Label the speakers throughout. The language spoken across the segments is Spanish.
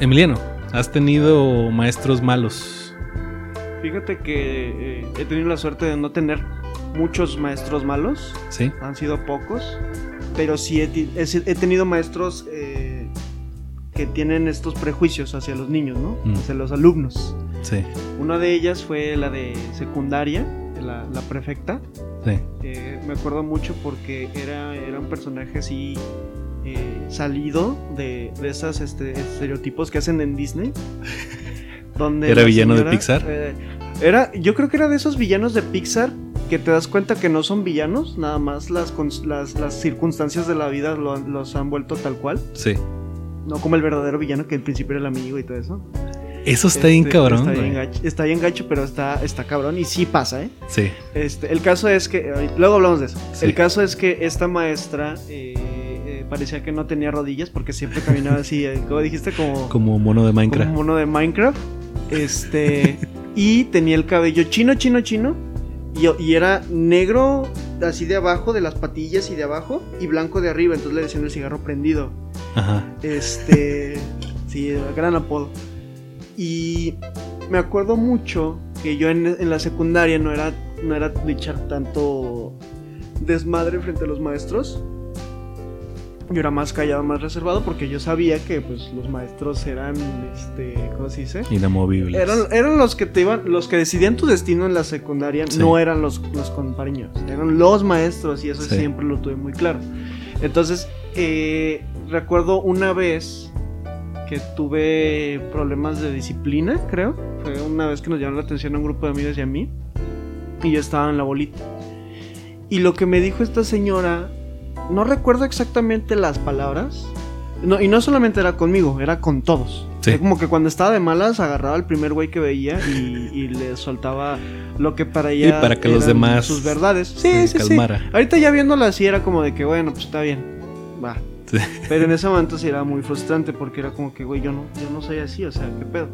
Speaker 1: Emiliano, ¿has tenido maestros malos?
Speaker 2: Fíjate que eh, he tenido la suerte de no tener muchos maestros malos.
Speaker 1: Sí.
Speaker 2: Han sido pocos. Pero sí he, tenido maestros eh, que tienen estos prejuicios hacia los niños, ¿no?
Speaker 1: Mm.
Speaker 2: Hacia los alumnos.
Speaker 1: Sí,
Speaker 2: Una de ellas fue la de secundaria, la, la prefecta.
Speaker 1: sí.
Speaker 2: Eh, me acuerdo mucho porque era, era un personaje así eh, salido de, de esos este, estereotipos que hacen en Disney. Donde
Speaker 1: ¿Era
Speaker 2: la
Speaker 1: villano de Pixar?
Speaker 2: eh, era, yo creo que era de esos villanos de Pixar que te das cuenta que no son villanos, nada más las, las, las circunstancias de la vida lo los han vuelto tal cual.
Speaker 1: Sí.
Speaker 2: No como el verdadero villano que al principio era el amigo y todo eso.
Speaker 1: Eso está bien
Speaker 2: Este,
Speaker 1: cabrón,
Speaker 2: Está bien, gacho, está bien gacho, pero está, está cabrón y sí pasa, ¿eh?
Speaker 1: Sí,
Speaker 2: Este, el caso es que, luego hablamos de eso.
Speaker 1: Sí.
Speaker 2: El caso es que esta maestra eh, parecía que no tenía rodillas porque siempre caminaba así, eh, como dijiste, como,
Speaker 1: como mono de
Speaker 2: como
Speaker 1: Minecraft.
Speaker 2: un mono de Minecraft. Este, y tenía el cabello chino, chino, chino. Y, y era negro así de abajo, de las patillas y de abajo, y blanco de arriba. Entonces le decían el cigarro prendido.
Speaker 1: Ajá.
Speaker 2: Este. sí, gran apodo. Y me acuerdo mucho que yo en, en la secundaria no era, no era de echar tanto desmadre frente a los maestros. Yo era más callado, más reservado, porque yo sabía que pues los maestros eran, este, ¿cómo se dice?
Speaker 1: Inamovibles.
Speaker 2: Eran, eran los que te iban, los que decidían tu destino en la secundaria,
Speaker 1: Sí.
Speaker 2: no eran los, los compañeros, eran los maestros y eso
Speaker 1: Sí.
Speaker 2: siempre lo tuve muy claro. Entonces, eh, recuerdo una vez que tuve problemas de disciplina, creo. Fue una vez que nos llamaron la atención a un grupo de amigos y a mí. Y yo estaba en la bolita. Y lo que me dijo esta señora, no recuerdo exactamente las palabras. No, y no solamente era conmigo, era con todos.
Speaker 1: Sí.
Speaker 2: Era como que cuando estaba de malas agarraba al primer güey que veía y, y le soltaba lo que para
Speaker 1: Y
Speaker 2: ella
Speaker 1: para que los demás
Speaker 2: sus verdades. Sí,
Speaker 1: se
Speaker 2: sí, sí.
Speaker 1: calmara.
Speaker 2: Ahorita ya viéndolo así era como de que bueno, pues está bien. Va.
Speaker 1: Sí.
Speaker 2: Pero en ese momento sí era muy frustrante porque era como que, güey, yo no, yo no soy así, o sea, ¿qué pedo?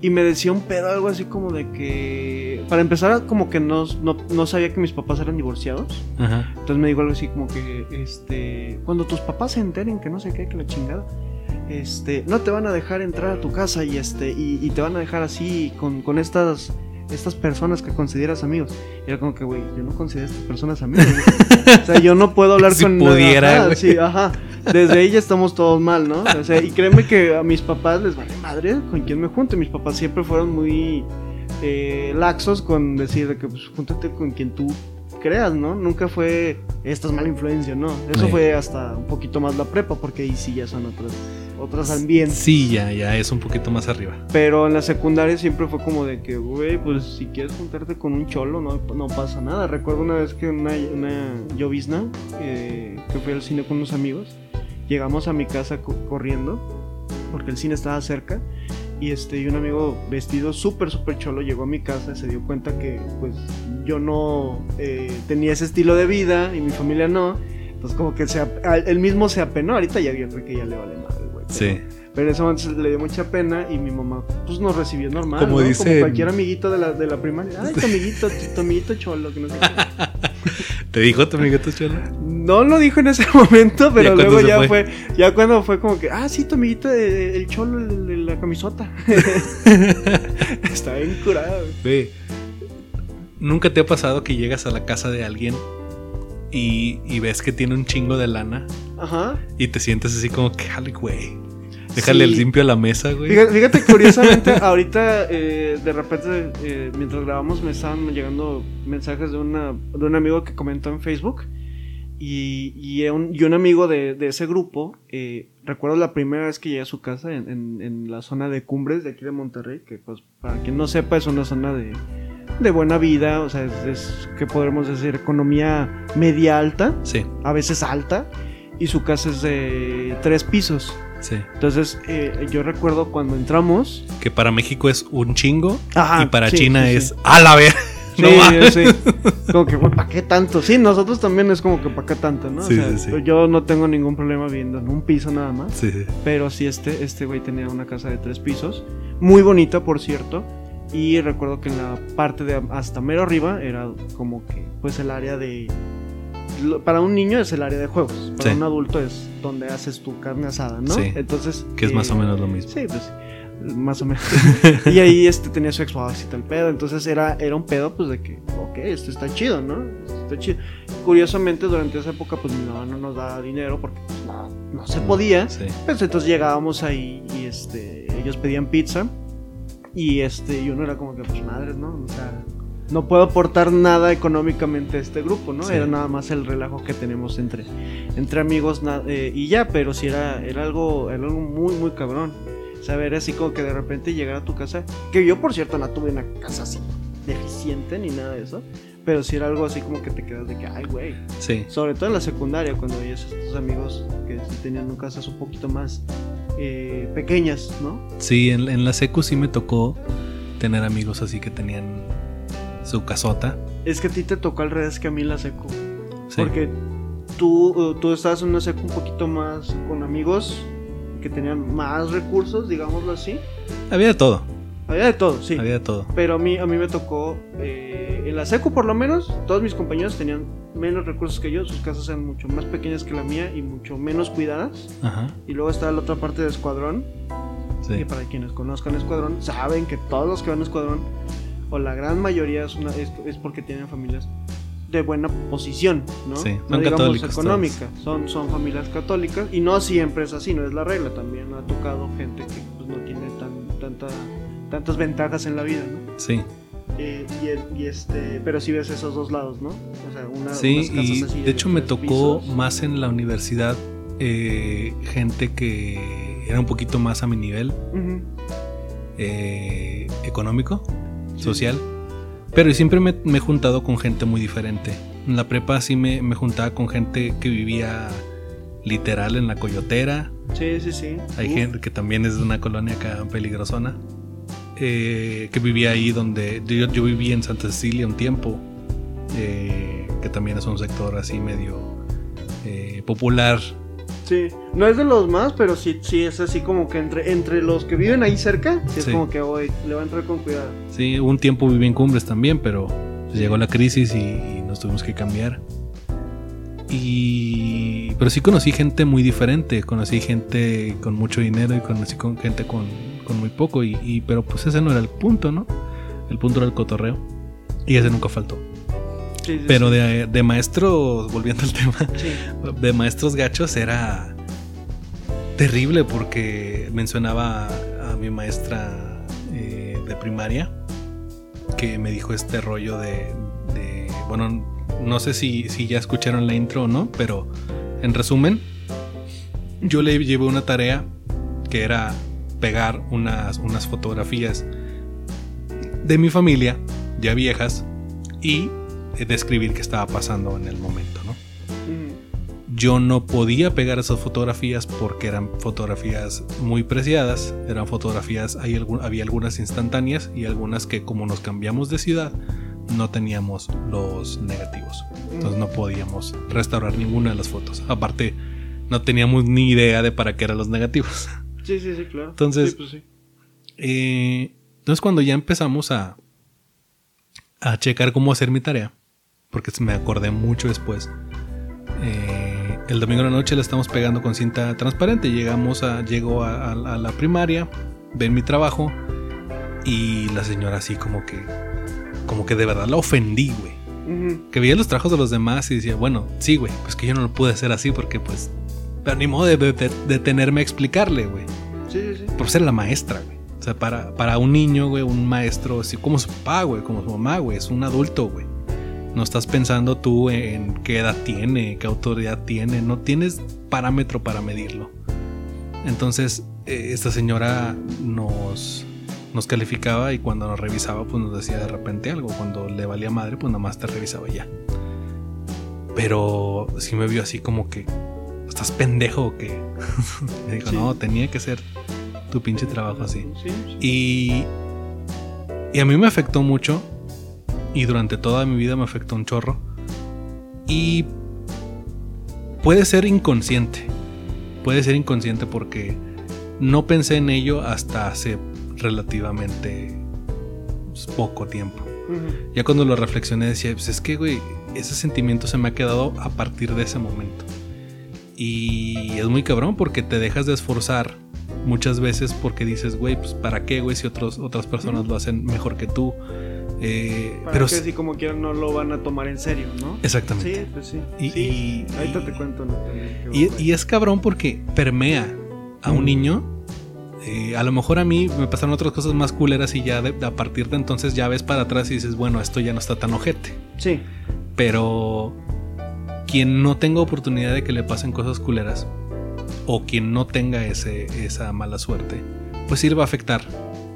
Speaker 2: Y me decía un pedo, algo así como de que. Para empezar, como que no, no, no sabía que mis papás eran divorciados.
Speaker 1: Ajá.
Speaker 2: Entonces me dijo algo así como que, este. Cuando tus papás se enteren que no sé qué, que la chingada. Este, no te van a dejar entrar a tu casa y este, y, y te van a dejar así con, con estas. Estas personas que consideras amigos. Y era como que, güey, yo no considero a estas personas amigos. O sea, yo no puedo hablar
Speaker 1: Si
Speaker 2: con
Speaker 1: pudiera,
Speaker 2: Ajá, sí, ajá. Desde ahí ya estamos todos mal, ¿no? O sea, y créeme que a mis papás les vale madre con quién me junte. Mis papás siempre fueron muy eh, laxos con decir de que pues júntate con quien tú creas, ¿no? Nunca fue esta es mala influencia, ¿no? Eso
Speaker 1: Sí.
Speaker 2: fue hasta un poquito más la prepa, porque ahí sí ya son otros, otros ambientes.
Speaker 1: Sí, ya, ya es un poquito más arriba.
Speaker 2: Pero en la secundaria siempre fue como de que, güey, pues si quieres juntarte con un cholo, no, no pasa nada. Recuerdo una vez que una, una llovizna, eh, que fui al cine con unos amigos, llegamos a mi casa co- corriendo, porque el cine estaba cerca, y este y un amigo vestido súper, súper cholo llegó a mi casa y se dio cuenta que, pues, yo no eh, tenía ese estilo de vida y mi familia no. Entonces como que se, él mismo se apenó, ahorita ya yo creo que ya le vale madre, güey. pero-
Speaker 1: Sí.
Speaker 2: pero en ese momento le dio mucha pena y mi mamá pues nos recibió normal.
Speaker 1: Como
Speaker 2: ¿no?
Speaker 1: dicen-
Speaker 2: Como cualquier amiguito de la, de la primaria. Ay, tu amiguito, tu, tu amiguito cholo. Que no, sé qué.
Speaker 1: ¿Te dijo tu amiguito cholo?
Speaker 2: no lo dijo en ese momento, pero
Speaker 1: ¿Ya
Speaker 2: luego ya
Speaker 1: fue?
Speaker 2: fue? ya cuando fue como que, ah, sí, tu amiguito, eh, el cholo, el camisota. Está bien curado.
Speaker 1: Ve, ¿nunca te ha pasado que llegas a la casa de alguien y, y ves que tiene un chingo de lana
Speaker 2: Ajá.
Speaker 1: y te sientes así como que, jale, güey? Déjale el limpio a la mesa, güey.
Speaker 2: Fíjate, fíjate, curiosamente, ahorita eh, de repente, eh, mientras grabamos, me estaban llegando mensajes de, una, de un amigo que comentó en Facebook. Y, y, un, y un amigo de, de ese grupo, eh, recuerdo la primera vez que llegué a su casa en, en- en la zona de Cumbres de aquí de Monterrey, que pues para quien no sepa es una zona de, de buena vida, o sea, es, es que podremos decir economía media alta,
Speaker 1: Sí,
Speaker 2: a veces alta, y su casa es de tres pisos.
Speaker 1: sí.
Speaker 2: Entonces, eh, yo recuerdo cuando entramos.
Speaker 1: Que para México es un chingo
Speaker 2: Ajá,
Speaker 1: y para
Speaker 2: sí,
Speaker 1: China
Speaker 2: sí,
Speaker 1: es a la ver.
Speaker 2: Sí,
Speaker 1: no
Speaker 2: sí. Como que, ¿para qué tanto? Sí, nosotros también es como que, ¿para qué tanto, no?
Speaker 1: Sí,
Speaker 2: o sea,
Speaker 1: sí, sí.
Speaker 2: yo no tengo ningún problema viviendo en un piso nada más.
Speaker 1: Sí.
Speaker 2: Pero sí, este, este güey tenía una casa de tres pisos. Muy bonita, por cierto. Y recuerdo que en la parte de hasta mero arriba era como que, pues, el área de para un niño es el área de juegos. Para un adulto es donde haces tu carne asada, ¿no?
Speaker 1: Sí.
Speaker 2: Entonces.
Speaker 1: Que es más o menos lo mismo.
Speaker 2: Sí, pues más o menos. y ahí este tenía su todo el pedo. Entonces era, era un pedo, pues de que, ok, esto está chido, ¿no? Esto está chido. Curiosamente, durante esa época, pues mi mamá no nos daba dinero porque pues, no, no se podía.
Speaker 1: Sí.
Speaker 2: Pues entonces llegábamos ahí y este, ellos pedían pizza. Y este, y uno era como que, pues madres, ¿no? O sea, no puedo aportar nada económicamente a este grupo, ¿no?
Speaker 1: Sí.
Speaker 2: Era nada más el relajo que tenemos entre, entre amigos eh, y ya, pero sí era, era algo, era algo muy, muy cabrón. Saber así como que de repente llegar a tu casa, que yo por cierto no tuve una casa así deficiente ni nada de eso, pero sí era algo así como que te quedas de que, ay, güey.
Speaker 1: Sí.
Speaker 2: Sobre todo en la secundaria, cuando veías a estos amigos que tenían casas un poquito más eh, pequeñas, ¿no?
Speaker 1: Sí, en, en la secu sí me tocó tener amigos así que tenían su casota.
Speaker 2: Es que a ti te tocó al revés que a mí la secu.
Speaker 1: Sí.
Speaker 2: Porque tú, tú estabas en una secu un poquito más con amigos que tenían más recursos, digámoslo así.
Speaker 1: Había de todo.
Speaker 2: Había de todo, sí.
Speaker 1: Había de todo.
Speaker 2: Pero a mí, a mí me tocó, eh, en la secu por lo menos, todos mis compañeros tenían menos recursos que yo, sus casas eran mucho más pequeñas que la mía y mucho menos cuidadas.
Speaker 1: Ajá.
Speaker 2: Y luego estaba la otra parte de Escuadrón,
Speaker 1: Sí.
Speaker 2: que para quienes conozcan Escuadrón, saben que todos los que van a Escuadrón, o la gran mayoría es, una, es, es porque tienen familias de buena posición, ¿no?
Speaker 1: Sí,
Speaker 2: no
Speaker 1: son
Speaker 2: digamos
Speaker 1: católicos
Speaker 2: económica, son, son familias católicas y no siempre es así, no es la regla, también ha tocado gente que pues, no tiene tan, tanta, tantas ventajas en la vida, ¿no?
Speaker 1: Sí.
Speaker 2: Eh, y, este, pero sí ves esos dos lados, ¿no? O sea, una,
Speaker 1: Sí,
Speaker 2: unas
Speaker 1: y
Speaker 2: así
Speaker 1: de hecho me tocó
Speaker 2: pisos.
Speaker 1: más en la universidad eh, gente que era un poquito más a mi nivel eh, económico,
Speaker 2: Sí.
Speaker 1: social. Pero siempre me, me he juntado con gente muy diferente. En la prepa sí me, me juntaba con gente que vivía literal en la coyotera.
Speaker 2: Sí, sí, sí.
Speaker 1: Hay
Speaker 2: Uf.
Speaker 1: gente que también es de una colonia acá peligrosona. eh, que vivía ahí donde yo, yo viví en Santa Cecilia un tiempo. eh, que también es un sector así medio eh, popular.
Speaker 2: Sí, no es de los más, pero sí, sí es así como que entre, entre los que viven ahí cerca, sí es
Speaker 1: Sí.
Speaker 2: como que hoy le va a entrar con cuidado.
Speaker 1: Sí, un tiempo viví en Cumbres también, pero pues, llegó la crisis y, y nos tuvimos que cambiar. Y pero sí conocí gente muy diferente, conocí gente con mucho dinero y conocí con gente con, con muy poco y, y- pero pues ese no era el punto, ¿no? El punto era el cotorreo y ese nunca faltó.
Speaker 2: Sí, sí,
Speaker 1: Pero de, de maestros, volviendo al tema, de maestros gachos era terrible porque mencionaba a mi maestra eh, de primaria que me dijo este rollo de, de- bueno, no sé si, si ya escucharon la intro o no, pero en resumen, yo le llevé una tarea que era pegar unas, unas fotografías de mi familia, ya viejas, y describir qué estaba pasando en el momento, ¿no?
Speaker 2: Ujú.
Speaker 1: Yo no podía pegar esas fotografías porque eran fotografías muy preciadas, eran fotografías, hay algún- había algunas instantáneas y algunas que como nos cambiamos de ciudad no teníamos los negativos, entonces no podíamos restaurar ninguna de las fotos. Aparte, no teníamos ni idea de para qué eran los negativos.
Speaker 2: Sí, sí, sí, claro.
Speaker 1: Entonces-
Speaker 2: Sí, pues sí.
Speaker 1: Eh, entonces cuando ya empezamos a, a checar cómo hacer mi tarea, porque me acordé mucho después, eh, el domingo de la noche la estamos pegando con cinta transparente, llegamos a, llego a, a- a la primaria, ven mi trabajo y la señora así como que, como que de verdad la ofendí, güey. Que veía los trabajos de los demás y decía, bueno, sí, güey, pues que yo no lo pude hacer así porque pues, pero ni modo de, de- de- detenerme a explicarle, güey
Speaker 2: Sí, sí, sí.
Speaker 1: por ser la maestra, güey. O sea, para, para un niño, güey, un maestro, así como su papá, güey, como su mamá, güey, es un adulto, güey. No estás pensando tú en qué edad tiene, qué autoridad tiene, no tienes parámetro para medirlo. Entonces, eh, esta señora nos, nos calificaba y cuando nos revisaba, pues nos decía de repente algo. Cuando le valía madre, pues nada más te revisaba ya. Pero sí me vio así como que, ¿estás pendejo o qué? me dijo,
Speaker 2: Sí.
Speaker 1: no, tenía que ser tu pinche trabajo así.
Speaker 2: Sí, sí.
Speaker 1: Y, y a mí me afectó mucho. Y durante toda mi vida me afectó un chorro. Y puede ser inconsciente. Puede ser inconsciente porque no pensé en ello hasta hace relativamente poco tiempo. Ya cuando lo reflexioné decía, pues es que, güey, ese sentimiento se me ha quedado a partir de ese momento. Y es muy cabrón porque te dejas de esforzar muchas veces porque dices, güey, pues para qué, güey, si otros, otras personas lo hacen mejor que tú. Eh,
Speaker 2: Para
Speaker 1: pero
Speaker 2: que si como quieran no lo van a tomar en serio, ¿no?
Speaker 1: Exactamente.
Speaker 2: Sí, pues sí.
Speaker 1: Y-
Speaker 2: sí.
Speaker 1: y-
Speaker 2: ahorita te cuento. ¿no?
Speaker 1: Y, es cabrón porque permea a un
Speaker 2: Mm.
Speaker 1: niño. Eh, a lo mejor a mí me pasaron otras cosas más culeras y ya de- a partir de entonces ya ves para atrás y dices, bueno, esto ya no está tan ojete.
Speaker 2: Sí,
Speaker 1: Pero quien no tenga oportunidad de que le pasen cosas culeras o quien no tenga ese, esa mala suerte, pues sí le va a afectar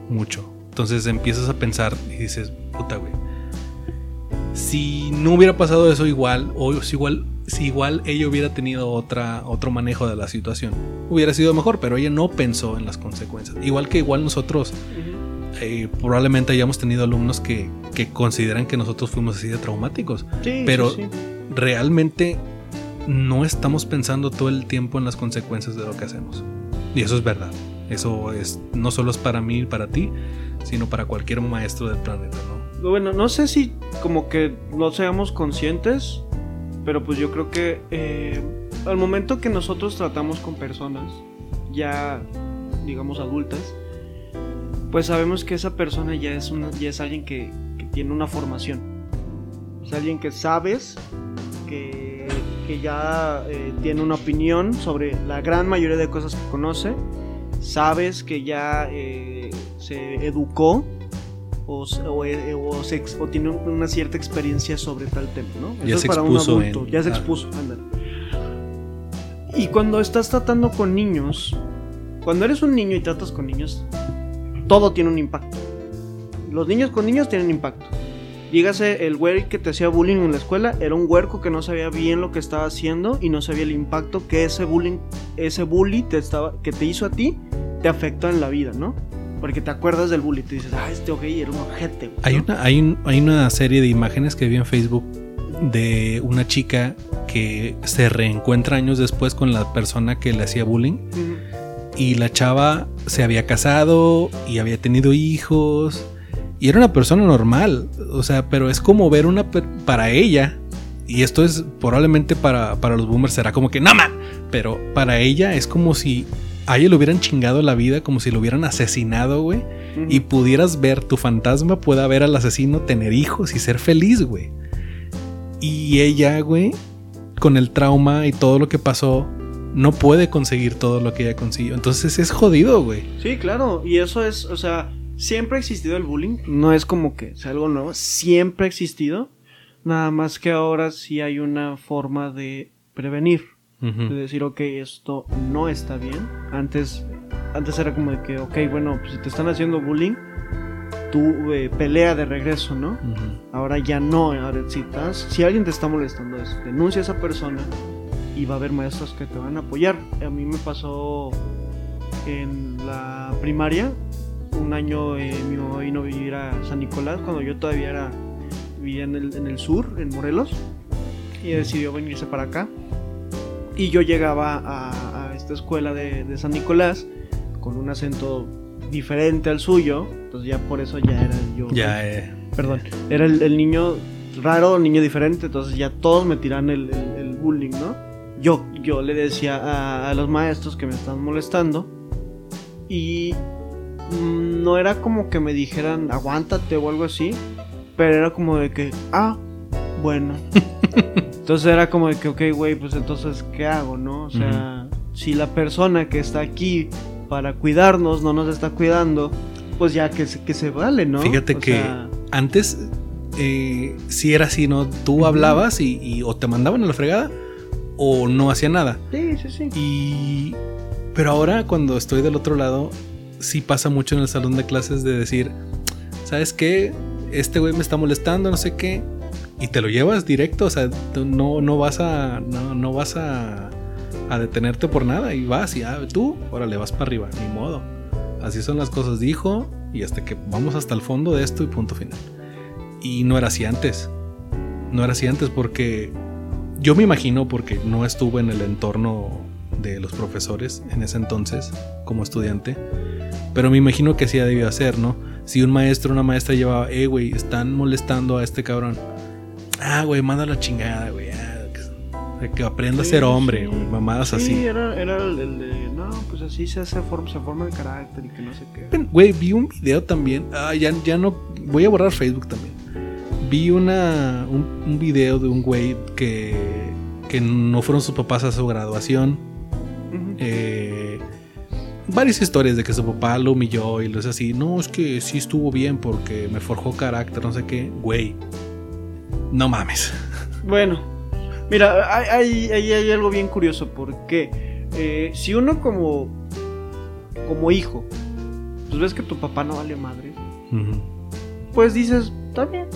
Speaker 1: mucho. Entonces empiezas a pensar y dices, puta, güey. Si no hubiera pasado eso igual, o si igual, si igual ella hubiera tenido otra, otro manejo de la situación, hubiera sido mejor, pero ella no pensó en las consecuencias. Igual que igual nosotros eh, probablemente hayamos tenido alumnos que, que consideran que nosotros fuimos así de traumáticos
Speaker 2: sí,
Speaker 1: Pero-
Speaker 2: sí, sí.
Speaker 1: realmente no estamos pensando todo el tiempo en las consecuencias de lo que hacemos. Y eso es verdad. Eso es no solo es para mí y para ti, sino para cualquier maestro del planeta, ¿no?
Speaker 2: Bueno, no sé si como que no seamos conscientes, pero pues yo creo que eh, al momento que nosotros tratamos con personas ya, digamos, adultas, pues sabemos que esa persona ya es, una, ya es alguien que, que tiene una formación. Es alguien que sabes que, que ya eh, tiene una opinión sobre la gran mayoría de cosas que conoce. Sabes que ya eh, se educó o, o, eh, o se ex- o tiene una cierta experiencia sobre tal tema, ¿no?
Speaker 1: Ya
Speaker 2: Eso
Speaker 1: se
Speaker 2: es para un adulto,
Speaker 1: en-
Speaker 2: ya se expuso, ándale. Y cuando estás tratando con niños, cuando eres un niño y tratas con niños, todo tiene un impacto. Los niños con niños tienen impacto. Dígase, el güey que te hacía bullying en la escuela era un huerco que no sabía bien lo que estaba haciendo y no sabía el impacto que ese bullying, ese bully te estaba, que te hizo a ti, te afectó en la vida, ¿no? Porque te acuerdas del bully y te dices, ah, este ok era un ojete. güey",
Speaker 1: Hay
Speaker 2: ¿no?
Speaker 1: una, hay, un- hay una serie de imágenes que vi en Facebook de una chica que se reencuentra años después con la persona que le hacía bullying y la chava se había casado y había tenido hijos y era una persona normal, o sea, pero es como ver una para ella y esto es probablemente para, para los boomers será como que no ma", pero para ella es como si a ella le hubieran chingado la vida, como si lo hubieran asesinado, güey, y pudieras ver tu fantasma pueda ver al asesino tener hijos y ser feliz, güey. Y ella, güey, con el trauma y todo lo que pasó, no puede conseguir todo lo que ella consiguió. Entonces es jodido, güey.
Speaker 2: Sí, claro, y eso es, o sea, siempre ha existido el bullying, no es como que sea algo nuevo, siempre ha existido, nada más que ahora sí hay una forma de prevenir, de decir, ok, esto no está bien, antes, antes era como de que, ok, bueno, pues si te están haciendo bullying, tú eh, pelea de regreso, ¿no? Ahora ya no, ahora si, estás- si alguien te está molestando, es, denuncia a esa persona y va a haber maestros que te van a apoyar. A mí me pasó en la primaria, un año eh, mi mamá vino a vivir a San Nicolás cuando yo todavía era, vivía en el, en el sur, en Morelos, y decidió venirse para acá. Y yo llegaba a, a esta escuela de, de San Nicolás con un acento diferente al suyo, entonces ya por eso ya era yo.
Speaker 1: Ya, eh,
Speaker 2: Perdón, era el, el niño raro, el niño diferente, entonces ya todos me tiran el, el- bullying, ¿no? Yo, yo le decía a, a los maestros que me estaban molestando y no era como que me dijeran aguántate o algo así, pero era como de que, ah, bueno. entonces era como de que, ok, güey, pues entonces, ¿qué hago, no? O sea, si la persona que está aquí para cuidarnos no nos está cuidando, pues ya que se, que se vale, ¿no?
Speaker 1: Fíjate
Speaker 2: O
Speaker 1: que
Speaker 2: sea,
Speaker 1: antes eh, sí era así, ¿no? Tú hablabas y, y o te mandaban a la fregada o no hacía nada.
Speaker 2: Sí, sí, sí.
Speaker 1: Y. Pero ahora, cuando estoy del otro lado, sí pasa mucho en el salón de clases de decir, ¿sabes qué? Este güey me está molestando, no sé qué. Y te lo llevas directo, o sea, no, no vas a. No, no vas a. a detenerte por nada. Y vas y ah, tú, órale, vas para arriba, ni modo. Así son las cosas, dijo. Y hasta que vamos hasta el fondo de esto y punto final. Y no era así antes. No era así antes porque yo me imagino, porque no estuve en el entorno de los profesores en ese entonces como estudiante, pero me imagino que así debió hacer, ¿no? Si un maestro o una maestra llevaba, eh, güey, están molestando a este cabrón, Ah, güey, manda la chingada, güey. ah, que, que aprenda
Speaker 2: Sí,
Speaker 1: a ser hombre,
Speaker 2: sí.
Speaker 1: güey. Mamadas
Speaker 2: Sí,
Speaker 1: así.
Speaker 2: era, era el, el de, no, pues así se hace, forma, se forma el carácter y que no sé qué.
Speaker 1: Güey, vi un video también. Ah, ya, ya no. Voy a borrar Facebook también. Vi una, un, un video de un güey que, que no fueron sus papás a su graduación.
Speaker 2: Ujú.
Speaker 1: Eh, varias historias de que su papá lo humilló y lo es así. No, es que sí estuvo bien porque me forjó carácter, no sé qué. Güey, no mames.
Speaker 2: Bueno, mira, hay, hay, hay- algo bien curioso porque eh, si uno como, como hijo, pues ves que tu papá no vale madre, pues dices, está bien,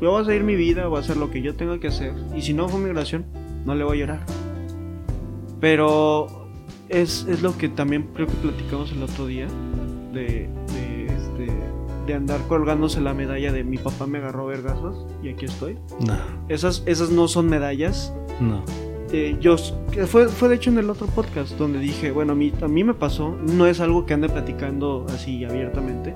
Speaker 2: yo voy a seguir mi vida, voy a hacer lo que yo tenga que hacer, y si no fue migración, no le voy a llorar. Pero es, es lo que también creo que platicamos el otro día, de, de, este, de andar colgándose la medalla de mi papá me agarró vergazos y aquí estoy.
Speaker 1: No,
Speaker 2: Esas, esas no son medallas.
Speaker 1: no.
Speaker 2: Eh, yo, fue, fue de hecho en el otro podcast donde dije, bueno, a mí, a mí me pasó, no es algo que ande platicando así abiertamente,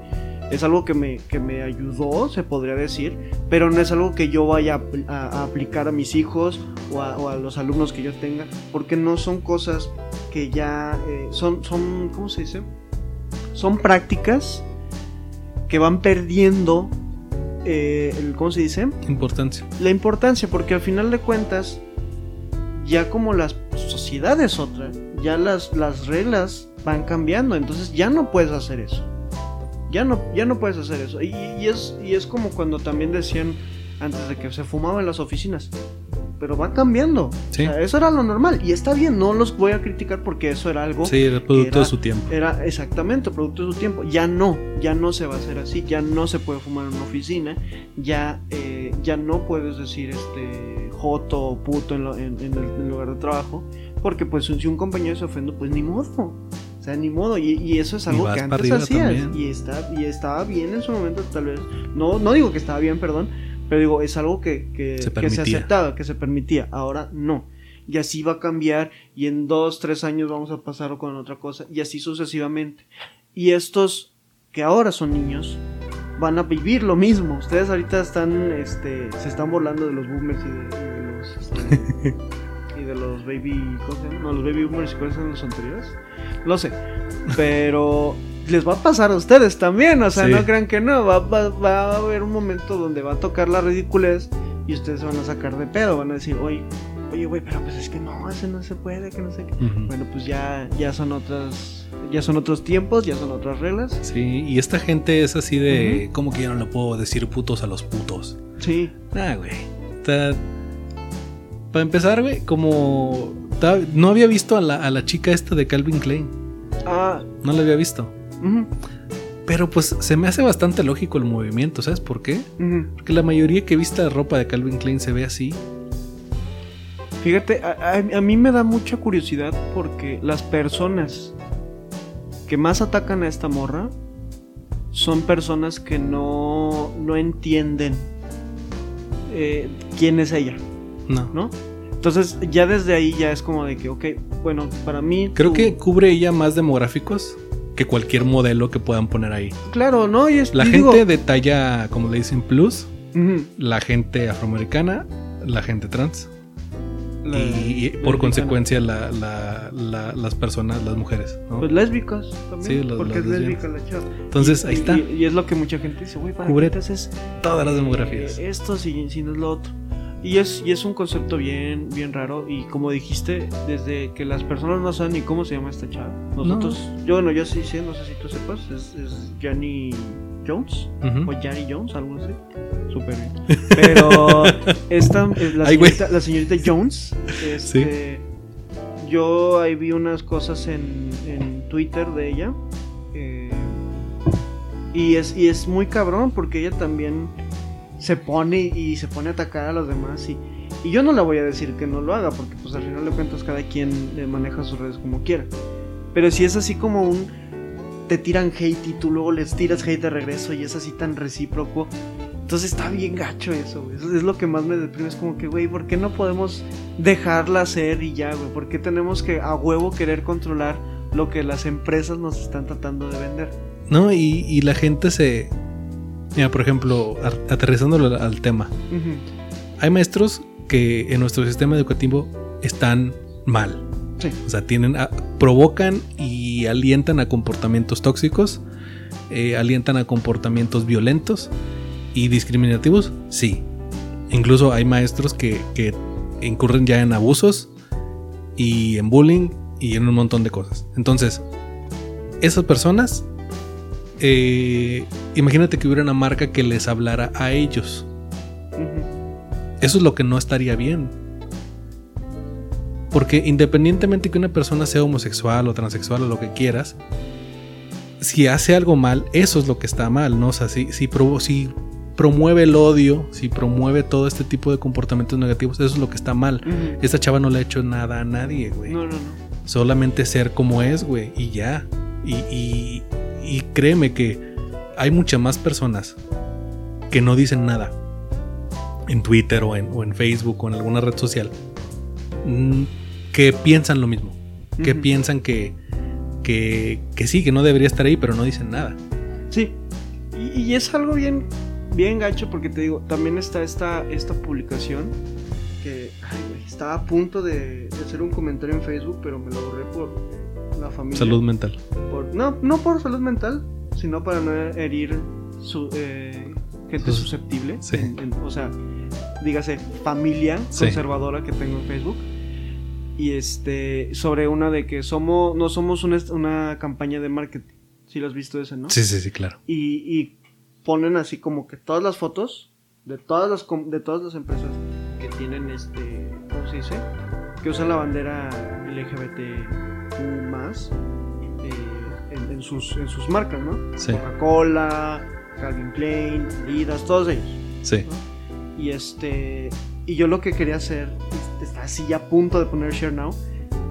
Speaker 2: es algo que me, que me ayudó, se podría decir, pero no es algo que yo vaya a, apl- a- a aplicar a mis hijos o a, o a los alumnos que yo tenga, porque no son cosas que ya eh, son, son, ¿cómo se dice? Son prácticas que van perdiendo, eh, el, ¿cómo se dice?
Speaker 1: Importancia.
Speaker 2: la importancia, porque al final de cuentas, ya como las sociedades otra, ya las, las reglas van cambiando, entonces ya no puedes hacer eso. Ya no, ya no puedes hacer eso. Y, y es, y es como cuando también decían antes de que se fumaba en las oficinas. Pero va cambiando.
Speaker 1: Sí.
Speaker 2: O sea, eso era lo normal. Y está bien, no los voy a criticar porque eso era algo
Speaker 1: Sí, el producto
Speaker 2: era-
Speaker 1: de su tiempo.
Speaker 2: era exactamente producto de su tiempo. Ya no, ya no se va a hacer así, ya no se puede fumar en una oficina, ya, eh, ya no puedes decir este joto o puto en, lo- en- en el, en el lugar de trabajo, porque pues si un compañero se ofende, pues ni modo. Sea, ni modo, y, y eso es algo que antes hacías.
Speaker 1: también.
Speaker 2: Y, está, y estaba bien en su momento, tal vez. No, no digo que estaba bien, perdón, pero digo, es algo que, que,
Speaker 1: Se
Speaker 2: que se
Speaker 1: permitía.
Speaker 2: aceptaba, que se permitía. Ahora no y así va a cambiar y en dos, tres años vamos a pasar con otra cosa y así sucesivamente. Y estos que ahora son niños van a vivir lo mismo. Ustedes ahorita están, este, se están burlando de los boomers y de, y de los, este, y de los baby, ¿cómo se llama? No, los baby boomers y cuáles son los anteriores. No sé, pero les va a pasar a ustedes también, o sea,
Speaker 1: Sí.
Speaker 2: no crean que no, va, va, va a haber un momento donde va a tocar la ridiculez y ustedes se van a sacar de pedo, van a decir, oye, oye, güey, pero pues es que no, ese no se puede, que no sé qué. Bueno, pues ya, ya son otras, ya son otros tiempos, ya son otras reglas.
Speaker 1: Sí, y esta gente es así de. ¿Cómo que yo no le puedo decir putos a los putos?
Speaker 2: Sí,
Speaker 1: Ah, güey. Está- Para empezar, güey, como. No había visto a la, a la chica esta de Calvin Klein.
Speaker 2: ah,
Speaker 1: No la había visto. Pero pues se me hace bastante lógico el movimiento, ¿sabes por qué? Porque la mayoría que vista la ropa de Calvin Klein se ve así.
Speaker 2: Fíjate, a, a- a mí me da mucha curiosidad porque las personas que más atacan a esta morra son personas que no, no entienden eh, quién es ella,
Speaker 1: No.
Speaker 2: ¿no? Entonces ya desde ahí ya es como de que, ok, bueno, para mí...
Speaker 1: Creo
Speaker 2: tú-
Speaker 1: que cubre ella más demográficos que cualquier modelo que puedan poner ahí.
Speaker 2: Claro, ¿no? Y es,
Speaker 1: La
Speaker 2: y
Speaker 1: gente
Speaker 2: digo-
Speaker 1: de talla, como le dicen, plus,
Speaker 2: Ujú,
Speaker 1: la gente afroamericana, la gente trans.
Speaker 2: la-
Speaker 1: y, y por consecuencia la- la- la- las personas, las mujeres. ¿no?
Speaker 2: Pues lésbicas también,
Speaker 1: Sí, los-
Speaker 2: porque
Speaker 1: las
Speaker 2: es lésbica la chava.
Speaker 1: Entonces
Speaker 2: Y-
Speaker 1: ahí está.
Speaker 2: Y, es lo que mucha gente dice, güey, ¿para
Speaker 1: Cubre
Speaker 2: qué te haces
Speaker 1: Todas las
Speaker 2: eh,
Speaker 1: demografías.
Speaker 2: esto si, si no es lo otro? Y es, y es un concepto bien, bien raro. Y como dijiste, desde que las personas no saben ni cómo se llama esta chava. Nosotros, yo bueno, yo sí sé, no sé si tú sepas, es, es Johnny Jones o Jari Jones, algo así. Súper bien. Pero esta, eh, la, señorita, la señorita Jones, este, yo ahí vi unas cosas en, en Twitter de ella. eh, y, es, y es muy cabrón porque ella también se pone y se pone a atacar a los demás. Y, y yo no le voy a decir que no lo haga porque pues al final de cuentas cada quien maneja sus redes como quiera. Pero si es así como un te tiran hate y tú luego les tiras hate de regreso y es así tan recíproco. Entonces está bien gacho eso. Eso es lo que más me deprime. Es como que, güey, ¿por qué no podemos dejarla hacer y ya, güey? ¿Por qué tenemos que a huevo querer controlar lo que las empresas nos están tratando de vender?
Speaker 1: No, y, y la gente se. Mira, por ejemplo, aterrizándolo al, tema. Hay maestros que en nuestro sistema educativo están mal.
Speaker 2: Sí.
Speaker 1: O sea, tienen, a- provocan y alientan a comportamientos tóxicos, eh, alientan a comportamientos violentos y discriminativos, sí. Incluso hay maestros que, que incurren ya en abusos y en bullying y en un montón de cosas. Entonces, esas personas, eh, imagínate que hubiera una marca que les hablara a ellos. Eso es lo que no estaría bien. Porque independientemente que una persona sea homosexual o transexual o lo que quieras, si hace algo mal, eso es lo que está mal, ¿no? O sea, si, si, promueve el odio, si promueve todo este tipo de comportamientos negativos, eso es lo que está mal.
Speaker 2: Ujú.
Speaker 1: Esta chava no le ha hecho nada a nadie, güey.
Speaker 2: No, no, no.
Speaker 1: Solamente ser como es, güey, y ya. Y, y- y créeme que hay muchas más personas que no dicen nada en Twitter o en, o en Facebook o en alguna red social mm, que piensan lo mismo. Que piensan que, que, que sí, que no debería estar ahí, pero no dicen nada.
Speaker 2: Sí. Y, y es algo bien, bien gacho porque te digo, también está esta, esta publicación que ay, estaba a punto de, de hacer un comentario en Facebook, pero me lo borré por la familia.
Speaker 1: Salud mental.
Speaker 2: Por- no, no por salud mental, sino para no herir su, eh, gente
Speaker 1: Sus-
Speaker 2: susceptible.
Speaker 1: sí.
Speaker 2: En- en- o sea, dígase, familia
Speaker 1: Sí.
Speaker 2: conservadora que tengo en Facebook. Y este, sobre una de que somos, no somos una, una campaña de marketing. Si lo has visto ese, ¿no?
Speaker 1: Sí, sí, sí, claro.
Speaker 2: y, y ponen así como que todas las fotos de todas las de todas las empresas que tienen este ¿cómo se dice? que usan la bandera LGBTQ más eh, en, en sus en sus marcas ¿no?
Speaker 1: Sí.
Speaker 2: Coca-Cola Calvin Klein Adidas todos ellos
Speaker 1: Sí.
Speaker 2: y este y yo lo que quería hacer está así ya a punto de poner share now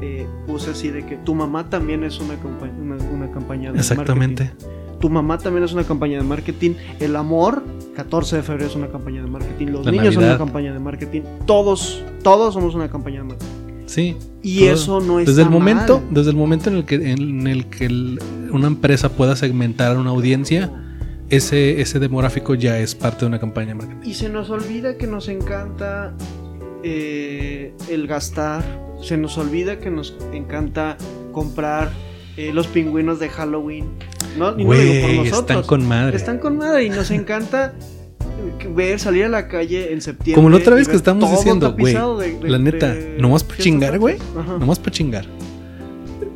Speaker 2: eh, puse así de que tu mamá también es una, campa- una, una campaña de
Speaker 1: Exactamente.
Speaker 2: marketing. Tu mamá también es una campaña de marketing. El amor, 14 de febrero es una campaña de marketing. Los
Speaker 1: La
Speaker 2: niños son
Speaker 1: Navidad.
Speaker 2: una campaña de marketing. Todos, todos somos una campaña de marketing.
Speaker 1: Sí.
Speaker 2: Y
Speaker 1: Todo.
Speaker 2: eso no es
Speaker 1: Desde el momento, desde el momento en el que, en el que el- una empresa pueda segmentar a una audiencia, ese, ese demográfico ya es parte de una campaña de marketing.
Speaker 2: Y se nos olvida que nos encanta eh, el gastar. Se nos olvida que nos encanta comprar eh, los pingüinos de Halloween. No, digo por nosotros.
Speaker 1: están con madre.
Speaker 2: Están con madre y nos encanta ver salir a la calle en septiembre.
Speaker 1: Como la otra vez que estamos diciendo, güey, la neta,
Speaker 2: de
Speaker 1: nomás pa'
Speaker 2: fiestas
Speaker 1: chingar, güey. Nomás para chingar.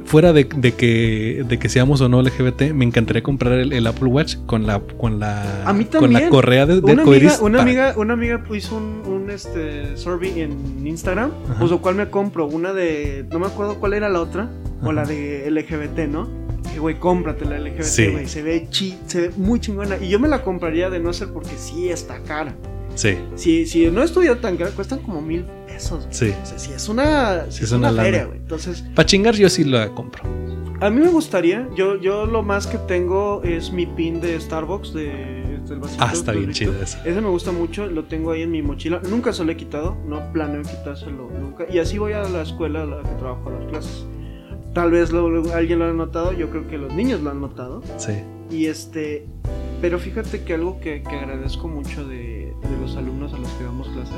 Speaker 1: Fuera de, de que, de que seamos o no LGBT, me encantaría comprar el, el Apple Watch con la, con la,
Speaker 2: A mí
Speaker 1: con la correa de, de
Speaker 2: Una amiga, una,
Speaker 1: para-
Speaker 2: amiga, una amiga hizo un, un, este, survey en Instagram,
Speaker 1: Ajá.
Speaker 2: pues lo cual me compro una de, no me acuerdo cuál era la otra, o la de LGBT, ¿no? Que güey, cómprate la LGBT,
Speaker 1: Sí.
Speaker 2: güey, se ve chi, se ve muy chingona. Y yo me la compraría de no ser porque sí está cara.
Speaker 1: Sí,
Speaker 2: Si, si no estuviera tan cara, cuestan como mil pesos. güey.
Speaker 1: sí.
Speaker 2: O sea, si es una, si
Speaker 1: Sí,
Speaker 2: es
Speaker 1: una
Speaker 2: una, feria, güey. Entonces,
Speaker 1: Para chingar yo sí la compro.
Speaker 2: a mí me gustaría, yo, yo lo más que tengo es mi pin de Starbucks, de, del vasito.
Speaker 1: Ah, está
Speaker 2: ¿lo has
Speaker 1: bien chido eso.
Speaker 2: Ese me gusta mucho, lo tengo ahí en mi mochila. Nunca se lo he quitado, no planeo quitárselo nunca. Y así voy a la escuela a la que trabajo a las clases. Tal vez lo- lo- alguien lo ha notado, yo creo que los niños lo han notado.
Speaker 1: Sí.
Speaker 2: Y este, pero fíjate que algo que, que agradezco mucho de, de los alumnos a los que damos clases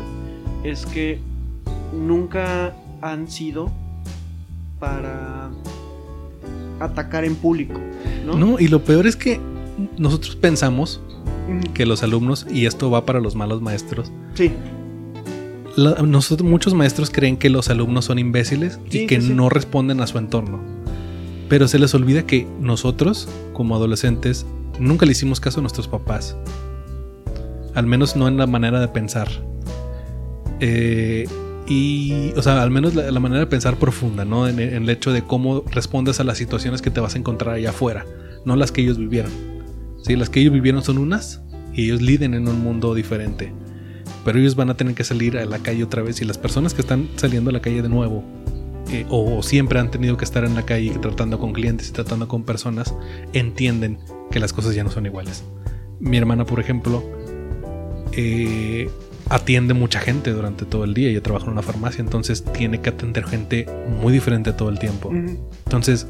Speaker 2: es que nunca han sido para atacar en público, ¿no?
Speaker 1: No, y lo peor es que nosotros pensamos que los alumnos, y esto va para los malos maestros,
Speaker 2: Sí,
Speaker 1: la- nosotros, muchos maestros creen que los alumnos son imbéciles y que
Speaker 2: sí.
Speaker 1: no responden a su entorno. Pero se les olvida que nosotros, como adolescentes, nunca le hicimos caso a nuestros papás. Al menos no en la manera de pensar. Eh, y, o sea, al menos la, la manera de pensar profunda, ¿no? En, en el hecho de cómo respondes a las situaciones que te vas a encontrar allá afuera, no las que ellos vivieron. Sí, las que ellos vivieron son unas y ellos liden en un mundo diferente. Pero ellos van a tener que salir a la calle otra vez y las personas que están saliendo a la calle de nuevo eh, o siempre han tenido que estar en la calle tratando con clientes y tratando con personas, entienden que las cosas ya no son iguales. Mi hermana, por ejemplo, eh, atiende mucha gente durante todo el día. Ella trabaja en una farmacia, entonces tiene que atender gente muy diferente todo el tiempo. Entonces,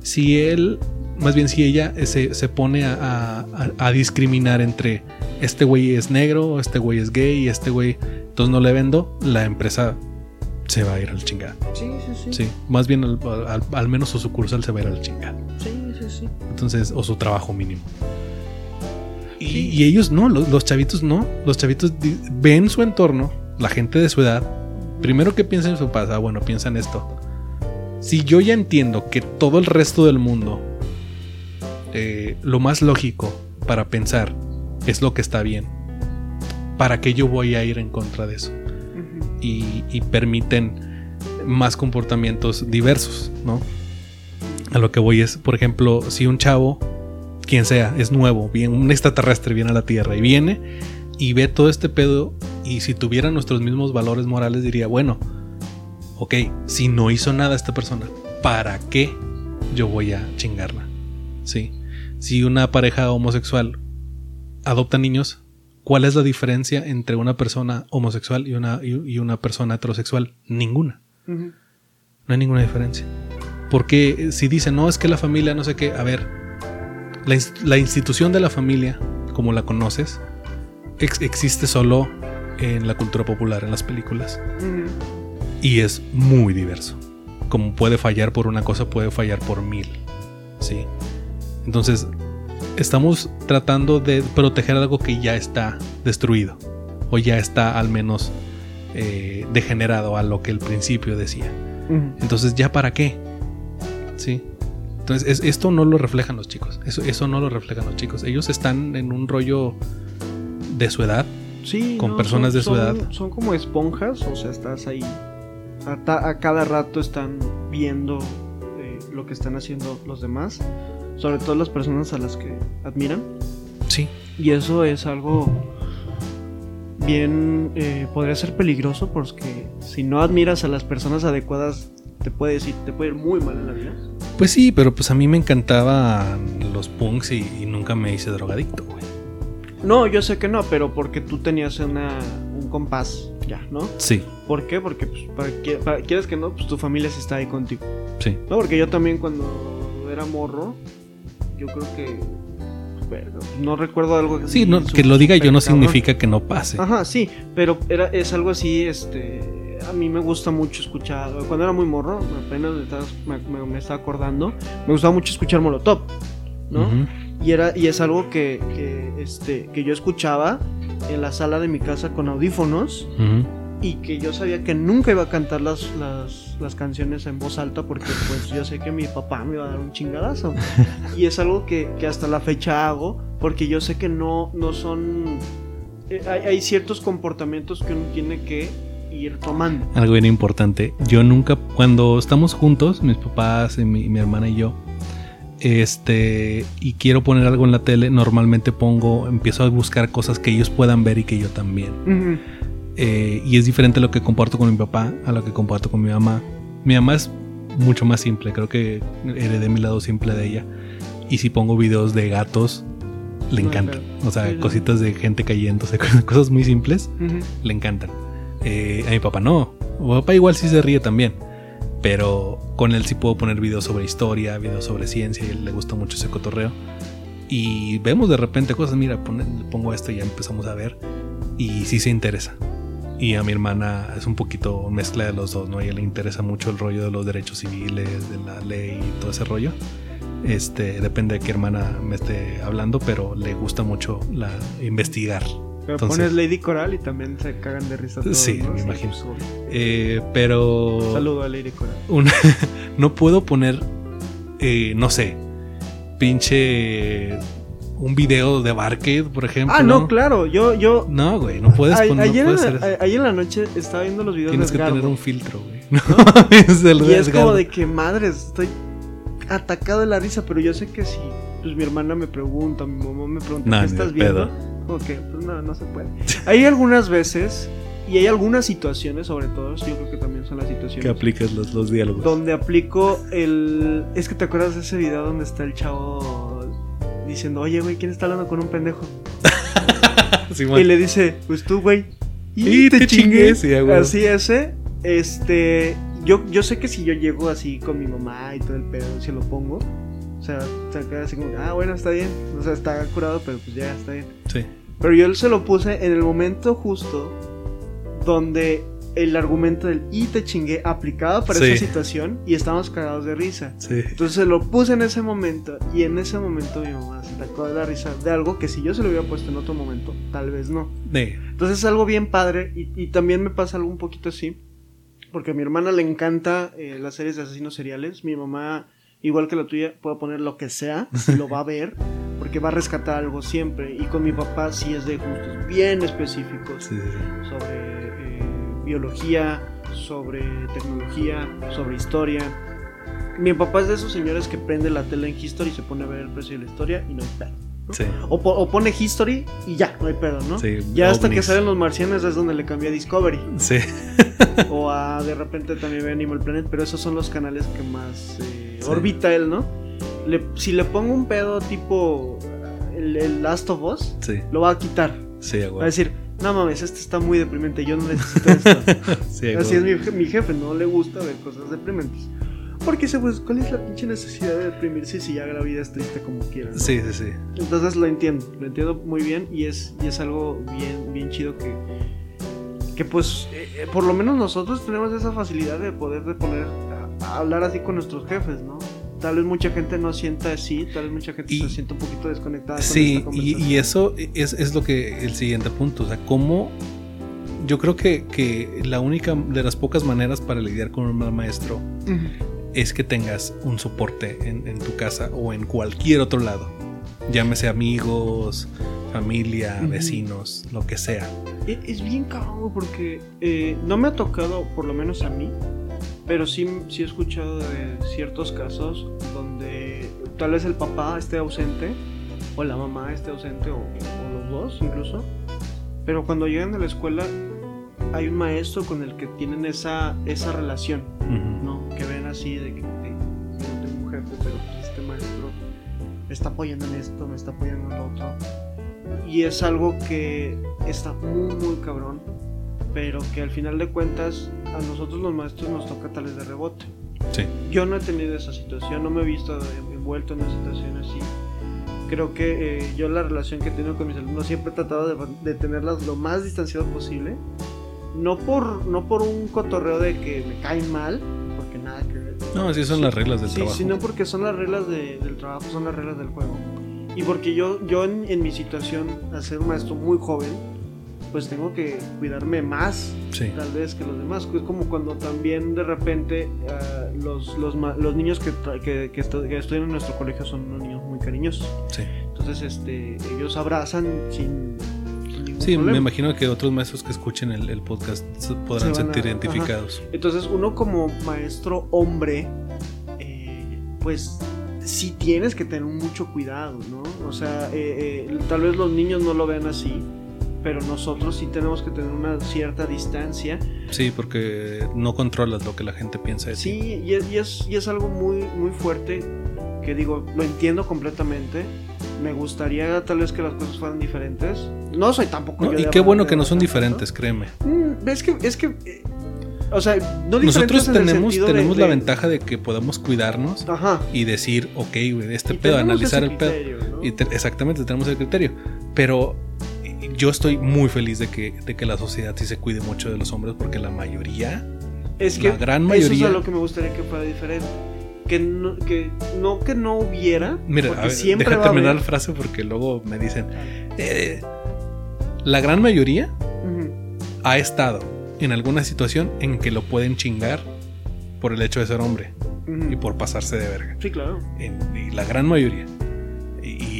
Speaker 1: si él, más bien si ella eh, se, se pone a, a- discriminar entre este güey es negro, este güey es gay, este güey entonces no le vendo, la empresa se va a ir al chingada.
Speaker 2: Sí, sí, sí.
Speaker 1: Sí, más bien al, al- al menos su sucursal se va a ir al chingada.
Speaker 2: Sí, sí, sí.
Speaker 1: Entonces, o su trabajo mínimo. Y,
Speaker 2: Sí.
Speaker 1: y ellos no, los, los chavitos no. Los chavitos ven su entorno, la gente de su edad. Primero que piensan en su paz, ah, bueno, piensan esto. Si yo ya entiendo que todo el resto del mundo, eh, lo más lógico para pensar es lo que está bien, ¿para qué yo voy a ir en contra de eso? Y permiten más comportamientos diversos, ¿no? A lo que voy es, por ejemplo, si un chavo, quien sea, es nuevo, bien, un extraterrestre viene a la Tierra y viene y ve todo este pedo y si tuviera nuestros mismos valores morales diría, bueno, ok, si no hizo nada esta persona, ¿para qué yo voy a chingarla? Sí. Si una pareja homosexual adopta niños, ¿cuál es la diferencia entre una persona homosexual y una, y, una persona heterosexual? Ninguna. No hay ninguna diferencia. Porque eh, si dicen, no, es que la familia, no sé qué, a ver, la, la institución de la familia, como la conoces, ex- existe solo en la cultura popular, en las películas. Y es muy diverso. Como puede fallar por una cosa, puede fallar por mil. ¿Sí? Entonces, estamos tratando de proteger algo que ya está destruido. O ya está al menos eh, degenerado a lo que el principio decía. Entonces, ¿ya para qué? ¿Sí? Entonces, es- esto no lo reflejan los chicos. Eso, eso no lo reflejan los chicos. Ellos están en un rollo de su edad.
Speaker 2: Sí,
Speaker 1: Con personas de su
Speaker 2: son-
Speaker 1: edad.
Speaker 2: Son como esponjas, o sea, estás ahí. A, ta- a cada rato están viendo eh, lo que están haciendo los demás, sobre todo las personas a las que admiran.
Speaker 1: Sí.
Speaker 2: Y eso es algo bien, eh, podría ser peligroso porque si no admiras a las personas adecuadas, te puede decir, te puede ir muy mal en la vida.
Speaker 1: Pues sí, pero pues a mí me encantaban los punks y, y nunca me hice drogadicto, güey.
Speaker 2: No, yo sé que no, pero porque tú tenías una, un compás ya, ¿no?
Speaker 1: Sí,
Speaker 2: ¿Por qué? Porque pues, para para- quieres que no, pues tu familia sí está ahí contigo.
Speaker 1: sí.
Speaker 2: No, porque yo también cuando era morro, yo creo que... No recuerdo algo
Speaker 1: Sí,
Speaker 2: así
Speaker 1: no,
Speaker 2: su-
Speaker 1: que lo diga yo no significa que no pase.
Speaker 2: Ajá, sí, pero era, es algo así, este... A mí me gusta mucho escuchar... Cuando era muy morro, apenas me me, estaba acordando, me gustaba mucho escuchar Molotov, ¿no? Y, era, y es algo que, que, este, que yo escuchaba en la sala de mi casa con audífonos. Y que yo sabía que nunca iba a cantar las, las, las canciones en voz alta porque pues yo sé que mi papá me iba a dar un chingadazo. y es algo que, que hasta la fecha hago porque yo sé que no, no son... eh, hay, hay ciertos comportamientos que uno tiene que ir tomando.
Speaker 1: Algo bien importante. Yo nunca, cuando estamos juntos, mis papás, y mi, mi hermana y yo, este, y quiero poner algo en la tele, normalmente pongo, empiezo a buscar cosas que ellos puedan ver y que yo también.
Speaker 2: Ujú.
Speaker 1: Eh, y es diferente lo que comparto con mi papá a lo que comparto con mi mamá. Mi mamá es mucho más simple, creo que heredé mi lado simple de ella. Y si pongo videos de gatos, le encantan. O sea, cositas de gente cayéndose, cosas muy simples,
Speaker 2: Ujú.
Speaker 1: le encantan. Eh, a mi papá no. Mi papá igual sí se ríe también. Pero con él sí puedo poner videos sobre historia, videos sobre ciencia, y a él le gusta mucho ese cotorreo. Y vemos de repente cosas, mira, pone- pongo esto y ya empezamos a ver. Y sí se interesa. Y a mi hermana es un poquito mezcla de los dos, ¿no? A ella le interesa mucho el rollo de los derechos civiles, de la ley y todo ese rollo. Este, depende de qué hermana me esté hablando, pero le gusta mucho la investigar.
Speaker 2: Pero
Speaker 1: Entonces-
Speaker 2: pones Lady Coral y también se cagan de risa todos,
Speaker 1: Sí,
Speaker 2: ¿no?
Speaker 1: me imagino.
Speaker 2: pues.
Speaker 1: Eh, pero
Speaker 2: Saludo a Lady Coral.
Speaker 1: una- no puedo poner, eh, no sé, pinche un video de Barcade, por ejemplo.
Speaker 2: Ah, no, claro, yo, yo,
Speaker 1: No, güey, no puedes
Speaker 2: a-
Speaker 1: poner, no
Speaker 2: ayer,
Speaker 1: puedes
Speaker 2: en la, ayer en la noche estaba viendo los videos
Speaker 1: Tienes
Speaker 2: de
Speaker 1: que
Speaker 2: Edgardo.
Speaker 1: tener un filtro, güey. No, es el
Speaker 2: Y es como de que madres, estoy atacado de la risa, pero yo sé que si pues mi hermana me pregunta, mi mamá me pregunta,
Speaker 1: No,
Speaker 2: ¿qué estás viendo? Que, pues no, no se puede. Hay algunas veces y hay algunas situaciones, sobre todo, yo creo que también son las
Speaker 1: Que
Speaker 2: situaciones
Speaker 1: aplicas los, los diálogos.
Speaker 2: donde aplico el es que te acuerdas de ese video donde está el chavo diciendo, "Oye, güey, ¿quién está hablando con un pendejo?" Y le dice, pues tú, güey.
Speaker 1: Y te chingué, sí, a huevo.
Speaker 2: Así ese. Este. Yo, yo sé que si yo llego así con mi mamá y todo el pedo, si lo pongo. O sea, se queda así como, ah, bueno, está bien. O sea, está curado, pero pues ya está bien.
Speaker 1: Sí.
Speaker 2: Pero yo se lo puse en el momento justo donde el argumento del y te chingué aplicaba para
Speaker 1: Sí.
Speaker 2: esa situación y estábamos cagados de risa.
Speaker 1: Sí.
Speaker 2: Entonces lo puse en ese momento y en ese momento mi mamá se sacó de la risa de algo que si yo se lo hubiera puesto en otro momento, tal vez no.
Speaker 1: De-
Speaker 2: Entonces es algo bien padre y, y también me pasa algo un poquito así, porque a mi hermana le encanta eh, las series de asesinos seriales, mi mamá, igual que la tuya, puede poner lo que sea, y lo va a ver, porque va a rescatar algo siempre, y con mi papá sí es de gustos bien específicos
Speaker 1: sí, sí, sí.
Speaker 2: sobre biología, sobre tecnología, sobre historia. Mi papá es de esos señores que prende la tele en History y se pone a ver el precio de la historia y no hay pedo.
Speaker 1: Sí.
Speaker 2: O, po- o pone History y ya, no hay pedo, ¿no?
Speaker 1: Sí,
Speaker 2: ya hasta que salen los marcianos es donde le cambia a Discovery.
Speaker 1: Sí.
Speaker 2: o a de repente también ve Animal Planet, pero esos son los canales que más eh,
Speaker 1: Sí.
Speaker 2: orbita él, ¿no? Le- si le pongo un pedo tipo el, el Last of Us, lo va a quitar.
Speaker 1: Sí,
Speaker 2: Va a decir, no mames, este está muy deprimente, yo no necesito esto.
Speaker 1: Sí,
Speaker 2: Así es mi, mi jefe, no le gusta ver cosas deprimentes. Porque dice, pues, ¿cuál es la pinche necesidad de deprimirse si ya la vida es triste como quiera? ¿no?
Speaker 1: Sí, sí, sí.
Speaker 2: Entonces lo entiendo, lo entiendo muy bien y es, y es algo bien, bien chido que, que pues, eh, eh, por lo menos nosotros tenemos esa facilidad de poder de poner a, a hablar así con nuestros jefes, ¿no? Tal vez mucha gente no sienta así, tal vez mucha gente
Speaker 1: Y-
Speaker 2: se sienta un poquito desconectada. con
Speaker 1: Sí,
Speaker 2: esta
Speaker 1: y, y eso es, es lo que el siguiente punto. O sea, cómo. Yo creo que, que la única de las pocas maneras para lidiar con un mal maestro
Speaker 2: Ujú.
Speaker 1: es que tengas un soporte en, en tu casa o en cualquier otro lado. Llámese amigos, familia, vecinos, lo que sea.
Speaker 2: E- Es bien cabrón porque eh, no me ha tocado, por lo menos a mí, pero sí, sí he escuchado de ciertos casos donde tal vez el papá esté ausente o la mamá esté ausente o, o los dos incluso, pero cuando llegan a la escuela hay un maestro con el que tienen esa, esa relación,
Speaker 1: Ujú.
Speaker 2: ¿no? Que ven así de que "Hey, no tengo un jefe, pero pues, este maestro me está apoyando en esto, me está apoyando en lo otro. Y es algo que está muy, muy cabrón, pero que al final de cuentas a nosotros los maestros nos toca tal vez de rebote.
Speaker 1: Sí.
Speaker 2: Yo no he tenido esa situación, no me he visto envuelto en una situación así. Creo que eh, yo la relación que he tenido con mis alumnos siempre he tratado de, de tenerlas lo más distanciado posible. No por, no por un cotorreo de que me caen mal, porque nada que ver.
Speaker 1: No, así son las reglas del
Speaker 2: Sí,
Speaker 1: trabajo.
Speaker 2: sino porque son las reglas de- del trabajo, son las reglas del juego. Y porque yo, yo en, en mi situación, al ser un maestro muy joven, pues tengo que cuidarme más,
Speaker 1: Sí.
Speaker 2: tal vez, que los demás. Es como cuando también de repente ah, los, los, los niños que, que, que estu- que estudian en nuestro colegio son unos niños muy cariñosos.
Speaker 1: Sí.
Speaker 2: Entonces, este, ellos abrazan sin,
Speaker 1: Sí, me imagino que otros maestros que escuchen el, el podcast se podrán
Speaker 2: Se van a-
Speaker 1: sentir
Speaker 2: ajá.
Speaker 1: identificados.
Speaker 2: Entonces uno como maestro hombre, eh, pues sí tienes que tener mucho cuidado, ¿no? O sea, eh, eh, tal vez los niños no lo vean así, pero nosotros sí tenemos que tener una cierta distancia.
Speaker 1: Sí, porque no controlas lo que la gente piensa de ti.
Speaker 2: Sí, y es, y es, y es algo muy, muy fuerte que digo, lo entiendo completamente. Me gustaría tal vez que las cosas fueran diferentes. No soy tampoco...
Speaker 1: No,
Speaker 2: yo
Speaker 1: y qué bueno que no son diferentes, créeme.
Speaker 2: Mm, es que... Es que eh, o sea, no
Speaker 1: Nosotros tenemos,
Speaker 2: sentido de-
Speaker 1: tenemos la
Speaker 2: de-
Speaker 1: ventaja de que podamos cuidarnos
Speaker 2: Ajá.
Speaker 1: y decir, ok, güey, este
Speaker 2: Y
Speaker 1: pedo,
Speaker 2: tenemos
Speaker 1: analizar el pedo.
Speaker 2: criterio, ¿no?
Speaker 1: Y te- exactamente, tenemos el criterio. Pero yo estoy muy feliz de que, de que la sociedad sí se cuide mucho de los hombres porque la mayoría,
Speaker 2: Es que
Speaker 1: la gran
Speaker 2: eso
Speaker 1: mayoría...
Speaker 2: es a lo que me gustaría que fuera diferente. Que no que, no, que no hubiera.
Speaker 1: Mira, a ver,
Speaker 2: siempre
Speaker 1: deja
Speaker 2: va a
Speaker 1: terminar la frase porque luego me dicen, eh, la gran mayoría ha estado en alguna situación en que lo pueden chingar por el hecho de ser hombre y por pasarse de verga.
Speaker 2: Sí, claro.
Speaker 1: En- y la gran mayoría.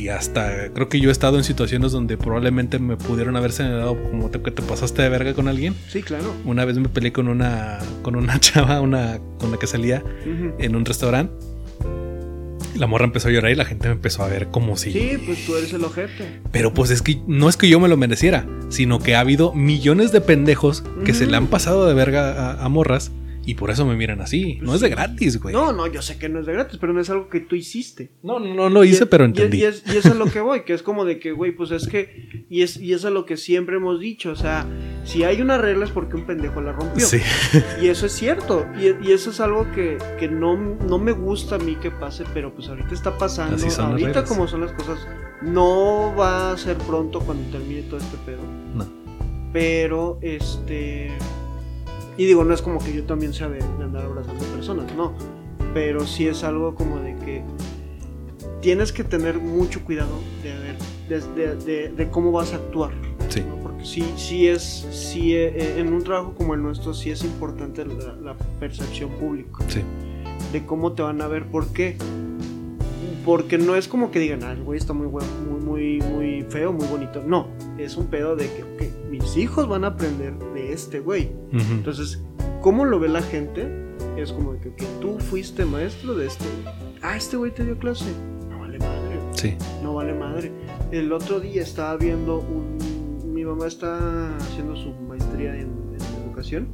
Speaker 1: Y, hasta creo que yo he estado en situaciones donde probablemente me pudieron haber señalado como te, que te pasaste de verga con alguien.
Speaker 2: Sí, claro.
Speaker 1: Una vez me peleé con una con una chava, una con la que salía
Speaker 2: Ujú.
Speaker 1: en un restaurante. La morra empezó a llorar y la gente me empezó a ver como si
Speaker 2: Sí, pues tú eres el ojete.
Speaker 1: Pero pues es que no es que yo me lo mereciera, sino que ha habido millones de pendejos que se le han pasado de verga a, a morras y por eso me miran así. No es de gratis, güey.
Speaker 2: No, no, yo sé que no es de gratis, pero no es algo que tú hiciste.
Speaker 1: no, no, no lo hice,
Speaker 2: Y-
Speaker 1: pero entendí.
Speaker 2: Y, es, y es a lo que voy, que es como de que, güey, pues es que. Y es, y es a lo que siempre hemos dicho. O sea, si hay una regla es porque un pendejo la rompió.
Speaker 1: Sí,
Speaker 2: Y eso es cierto. Y, y eso es algo que, que no, no me gusta a mí que pase, pero pues ahorita está pasando.
Speaker 1: Así son
Speaker 2: ahorita como son las cosas, no va a ser pronto cuando termine todo este pedo.
Speaker 1: no.
Speaker 2: Pero, este. Y digo, no es como que yo también sea de, de andar abrazando personas, no. Pero sí es algo como de que tienes que tener mucho cuidado de ver, de, de- cómo vas a actuar.
Speaker 1: Sí.
Speaker 2: ¿no? Porque sí, sí es, sí, eh, en un trabajo como el nuestro sí es importante la, la percepción pública
Speaker 1: Sí.
Speaker 2: de cómo te van a ver. ¿Por qué? Porque no es como que digan, ah, el güey está muy, muy, muy, muy feo, muy bonito. No, es un pedo de que, mis hijos van a aprender de este güey. Entonces, ¿cómo lo ve la gente? Es como que, tú fuiste maestro de este güey. Ah, este güey te dio clase. No vale madre,
Speaker 1: Sí.
Speaker 2: no vale madre. El otro día estaba viendo un... Mi mamá está haciendo su maestría en, en educación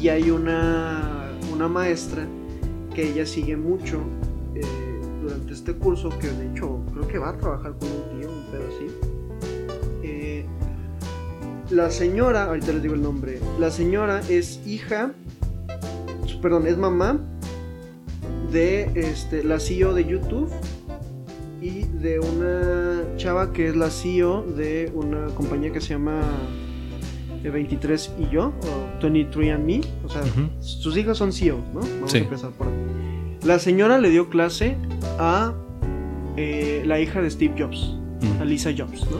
Speaker 2: y hay una, una maestra que ella sigue mucho eh, durante este curso, que de hecho creo que va a trabajar con un tío, un pedo así. La señora, ahorita les digo el nombre, la señora es hija, perdón, es mamá de este, la CEO de YouTube y de una chava que es la CEO de una compañía que se llama eh, 23 y yo, o 23 and Me, o sea, sus hijas son CEOs, ¿no? Vamos
Speaker 1: Sí.
Speaker 2: a empezar por ahí. La señora le dio clase a eh, la hija de Steve Jobs, a. Lisa Jobs, ¿no?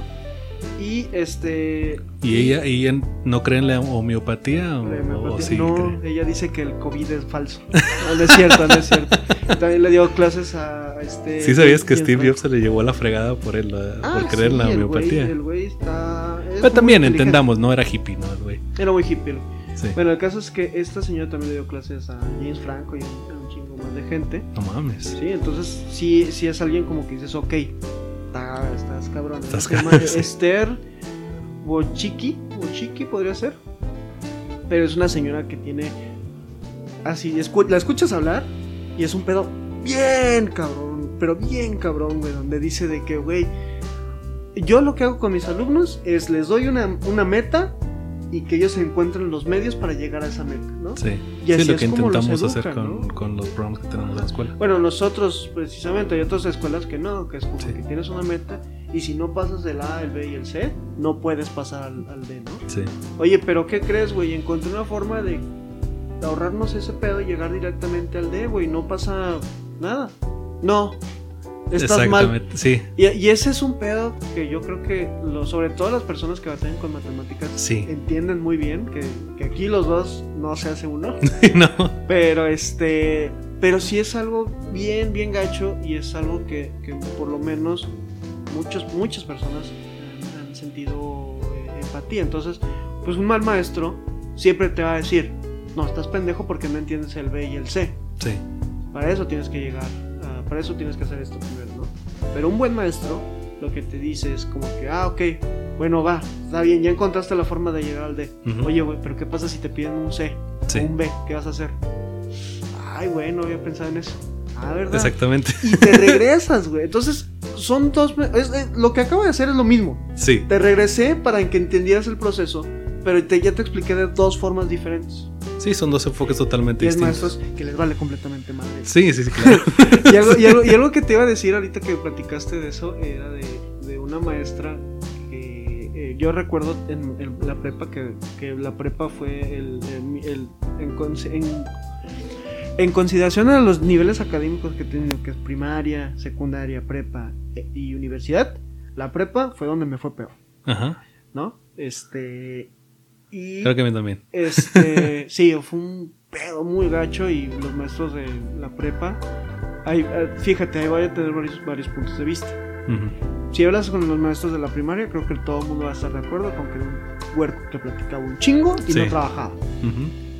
Speaker 2: Y este.
Speaker 1: ¿Y ella, ella no cree en la homeopatía o,
Speaker 2: la
Speaker 1: o
Speaker 2: homeopatía-
Speaker 1: sí
Speaker 2: no,
Speaker 1: cree?
Speaker 2: ella dice que el COVID es falso. No, no es cierto, no es cierto. También le dio clases a este.
Speaker 1: ¿Sí sabías que Steve. Jobs se le llevó a la fregada por, él, la-
Speaker 2: Ah,
Speaker 1: por creer en la
Speaker 2: sí, el
Speaker 1: homeopatía?
Speaker 2: El güey está. es
Speaker 1: Pero también entendamos, no era hippie, ¿no? El güey.
Speaker 2: Era muy hippie. el.
Speaker 1: Sí.
Speaker 2: Bueno, el caso es que esta señora también le dio clases a James Franco y a un, a un chingo más de gente.
Speaker 1: No mames.
Speaker 2: Sí, entonces sí, sí es alguien como que dices, ok, está- estás cabrón.
Speaker 1: Estás
Speaker 2: Se llama
Speaker 1: cabrón, sí.
Speaker 2: Esther Bochiki, Bochiki podría ser. Pero es una señora que tiene así, escu- la escuchas hablar y es un pedo bien cabrón, pero bien cabrón, güey, donde dice de que, güey, yo lo que hago con mis alumnos es les doy una, una meta y que ellos encuentren los medios para llegar a esa meta, ¿no?
Speaker 1: Sí.
Speaker 2: Y
Speaker 1: Sí,
Speaker 2: así
Speaker 1: lo
Speaker 2: es
Speaker 1: que intentamos hacer con,
Speaker 2: ¿no?
Speaker 1: con los programas que tenemos en la escuela.
Speaker 2: Bueno, nosotros precisamente hay otras escuelas que no, que es como
Speaker 1: Sí.
Speaker 2: que tienes una meta y si no pasas del A, el B y el C, no puedes pasar al, al D, ¿no?
Speaker 1: Sí.
Speaker 2: Oye, pero ¿qué crees, güey? Encontré una forma de ahorrarnos ese pedo y llegar directamente al D, güey, no pasa nada. No, estás mal.
Speaker 1: Exactamente. Sí.
Speaker 2: Y, y ese es un pedo que yo creo que lo, sobre todo las personas que batallan con matemáticas
Speaker 1: Sí.
Speaker 2: entienden muy bien, que, que aquí los dos no se hace uno.
Speaker 1: no.
Speaker 2: Pero este. Pero sí es algo bien, bien gacho. Y es algo que, que por lo menos muchos, muchas personas han, han sentido eh, empatía. Entonces, pues un mal maestro siempre te va a decir. No, estás pendejo porque no entiendes el B y el C.
Speaker 1: Sí.
Speaker 2: Para eso tienes que llegar. Para eso tienes que hacer esto primero, ¿no? Pero un buen maestro lo que te dice es como que, ah, ok, bueno, va, está bien, ya encontraste la forma de llegar al D.
Speaker 1: Ujú.
Speaker 2: Oye, güey, pero ¿qué pasa si te piden un C?
Speaker 1: Sí.
Speaker 2: un B, ¿qué vas a hacer? Ay, güey, no había pensado en eso. Ah, ¿verdad?
Speaker 1: Exactamente.
Speaker 2: Y te regresas, güey. Entonces, son dos. es- es- lo que acabo de hacer es lo mismo.
Speaker 1: Sí.
Speaker 2: Te regresé para que entendieras el proceso, pero te, ya te expliqué de dos formas diferentes.
Speaker 1: Sí, son dos enfoques totalmente
Speaker 2: Y
Speaker 1: distintos.
Speaker 2: maestros que les vale completamente madre.
Speaker 1: Sí, sí, sí, claro.
Speaker 2: Y algo, y, algo, y algo que te iba a decir ahorita que platicaste de eso era de, de una maestra que eh, yo recuerdo en, en la prepa que, que la prepa fue el, el- el- en, en- en consideración a los niveles académicos que he tenido, que es primaria, secundaria, prepa y universidad, la prepa fue donde me fue peor,
Speaker 1: Ajá.
Speaker 2: ¿no? Este y
Speaker 1: Creo que a mí también.
Speaker 2: este, sí, fue un pedo muy gacho y los maestros de la prepa, eh, fíjate, ahí voy a tener varios, varios puntos de vista. Si hablas con los maestros de la primaria, creo que todo el mundo va a estar de acuerdo con que era un huerco que platicaba un chingo y
Speaker 1: Sí.
Speaker 2: no trabajaba.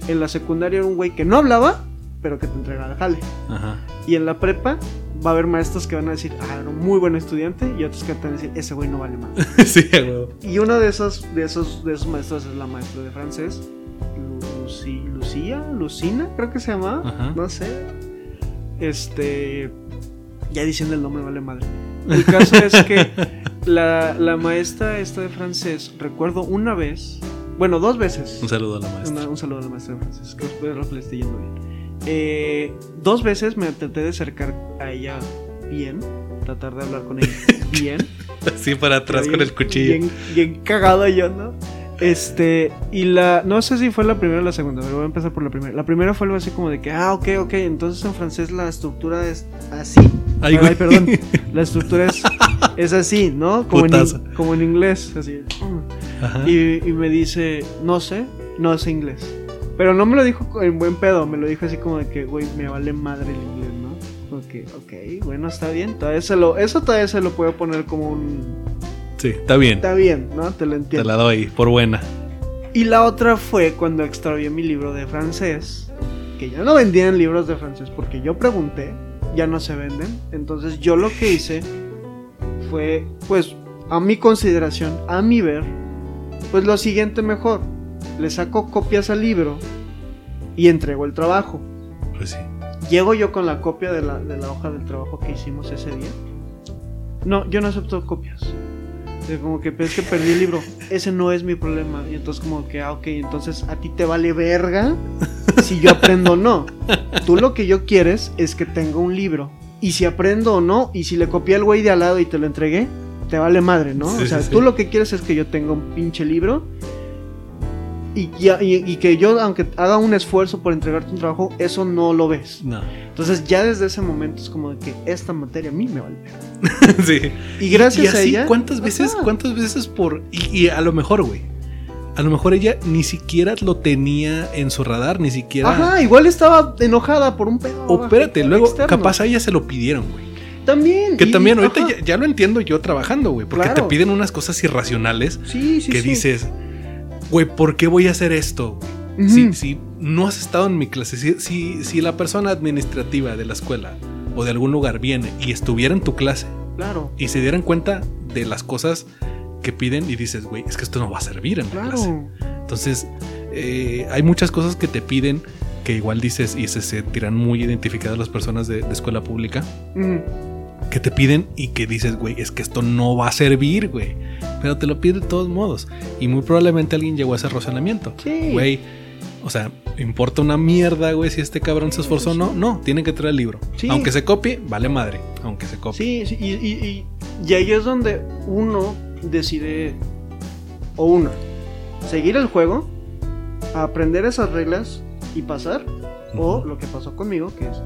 Speaker 2: En la secundaria era un güey que no hablaba, pero que te entregaba el jale.
Speaker 1: Ajá.
Speaker 2: Y en la prepa va a haber maestros que van a decir, ah, era un muy buen estudiante, y otros que van a decir, ese güey no vale más.
Speaker 1: sí.
Speaker 2: Y uno de esos, de esos, de esos maestros es la maestra de francés, Lu- Lucy- Lucía, Lucina, creo que se llamaba,
Speaker 1: Ajá.
Speaker 2: no sé. Este, ya diciendo el nombre vale madre. El caso es que la, la maestra esta de francés, recuerdo una vez, bueno, dos veces.
Speaker 1: Un saludo a la maestra.
Speaker 2: Una- un saludo a la maestra de francés, que espero que le esté yendo bien. Eh, dos veces me traté de acercar a ella bien, tratar de hablar con ella bien.
Speaker 1: Así para atrás con
Speaker 2: Bien-
Speaker 1: el cuchillo.
Speaker 2: Bien, bien cagado yo, ¿no? Este, y la, no sé si fue la primera o la segunda, pero voy a empezar por la primera. La primera fue algo así como de que, ah, ok, ok, entonces en francés la estructura es así.
Speaker 1: Ay,
Speaker 2: Ay, perdón, la estructura es, es así, ¿no? Como en,
Speaker 1: Putazo.
Speaker 2: como en inglés, así.
Speaker 1: Ajá.
Speaker 2: Y, y me dice, no sé, no sé inglés. Pero no me lo dijo en buen pedo, me lo dijo así como de que, güey, me vale madre el inglés, ¿no? Como que, ok, bueno, está bien. Todavía se lo, eso todavía se lo puedo poner como un...
Speaker 1: Sí, está bien.
Speaker 2: Está bien, ¿no? Te lo
Speaker 1: Te
Speaker 2: entiendo.
Speaker 1: la doy, por buena.
Speaker 2: Y la otra fue cuando extravié mi libro de francés, que ya no vendían libros de francés porque yo pregunté, ya no se venden. Entonces yo lo que hice fue, pues, a mi consideración, a mi ver, pues lo siguiente mejor. Le saco copias al libro y entrego el trabajo.
Speaker 1: Pues sí.
Speaker 2: Llego yo con la copia de la, de la hoja del trabajo que hicimos ese día. No, yo no acepto copias. Como que es que perdí el libro. Ese no es mi problema. Y entonces como que, ah, ok, entonces a ti te vale verga si yo aprendo o no. Tú lo que yo quieres es que tenga un libro. Y si aprendo o no, y si le copié al güey de al lado y te lo entregué, te vale madre, ¿no?
Speaker 1: Sí,
Speaker 2: o sea,
Speaker 1: sí, sí.
Speaker 2: tú lo que quieres es que yo tenga un pinche libro. Y, ya- y- y que yo, aunque haga un esfuerzo por entregarte un trabajo, eso no lo ves.
Speaker 1: No.
Speaker 2: Entonces ya desde ese momento es como de que esta materia a mí me vale.
Speaker 1: sí.
Speaker 2: Y gracias
Speaker 1: y así,
Speaker 2: a ella.
Speaker 1: ¿cuántas veces,
Speaker 2: Ajá.
Speaker 1: cuántas veces por. Y, a lo mejor, güey. A lo mejor ella ni siquiera lo tenía en su radar, ni siquiera.
Speaker 2: Ajá, igual estaba enojada por un pedo.
Speaker 1: O espérate, luego
Speaker 2: externo.
Speaker 1: capaz a ella se lo pidieron, güey.
Speaker 2: También.
Speaker 1: Que
Speaker 2: y-
Speaker 1: también ahorita ya, ya lo entiendo yo trabajando, güey. Porque
Speaker 2: Claro.
Speaker 1: te piden unas cosas irracionales
Speaker 2: Sí, sí,
Speaker 1: que
Speaker 2: sí.
Speaker 1: dices, güey, ¿por qué voy a hacer esto? Si, si no has estado en mi clase, si, si, si la persona administrativa de la escuela o de algún lugar viene y estuviera en tu clase
Speaker 2: Claro,
Speaker 1: y se dieran cuenta de las cosas que piden y dices, güey, es que esto no va a servir en la clase.
Speaker 2: claro.
Speaker 1: Entonces, eh, hay muchas cosas que te piden que igual dices y se sentirán muy identificadas las personas de, de escuela pública. Que te piden y que dices, güey, es que esto no va a servir, güey. Pero te lo pide de todos modos. Y muy probablemente alguien llegó a ese razonamiento.
Speaker 2: Sí.
Speaker 1: Güey, o sea, importa una mierda, güey, si este cabrón se esforzó o no. No, tiene que traer el libro.
Speaker 2: Sí.
Speaker 1: Aunque se copie, vale madre. Aunque se copie.
Speaker 2: Sí, sí, y, y- y- y ahí es donde uno decide, o una, seguir el juego, aprender esas reglas y pasar, o lo que pasó conmigo, que es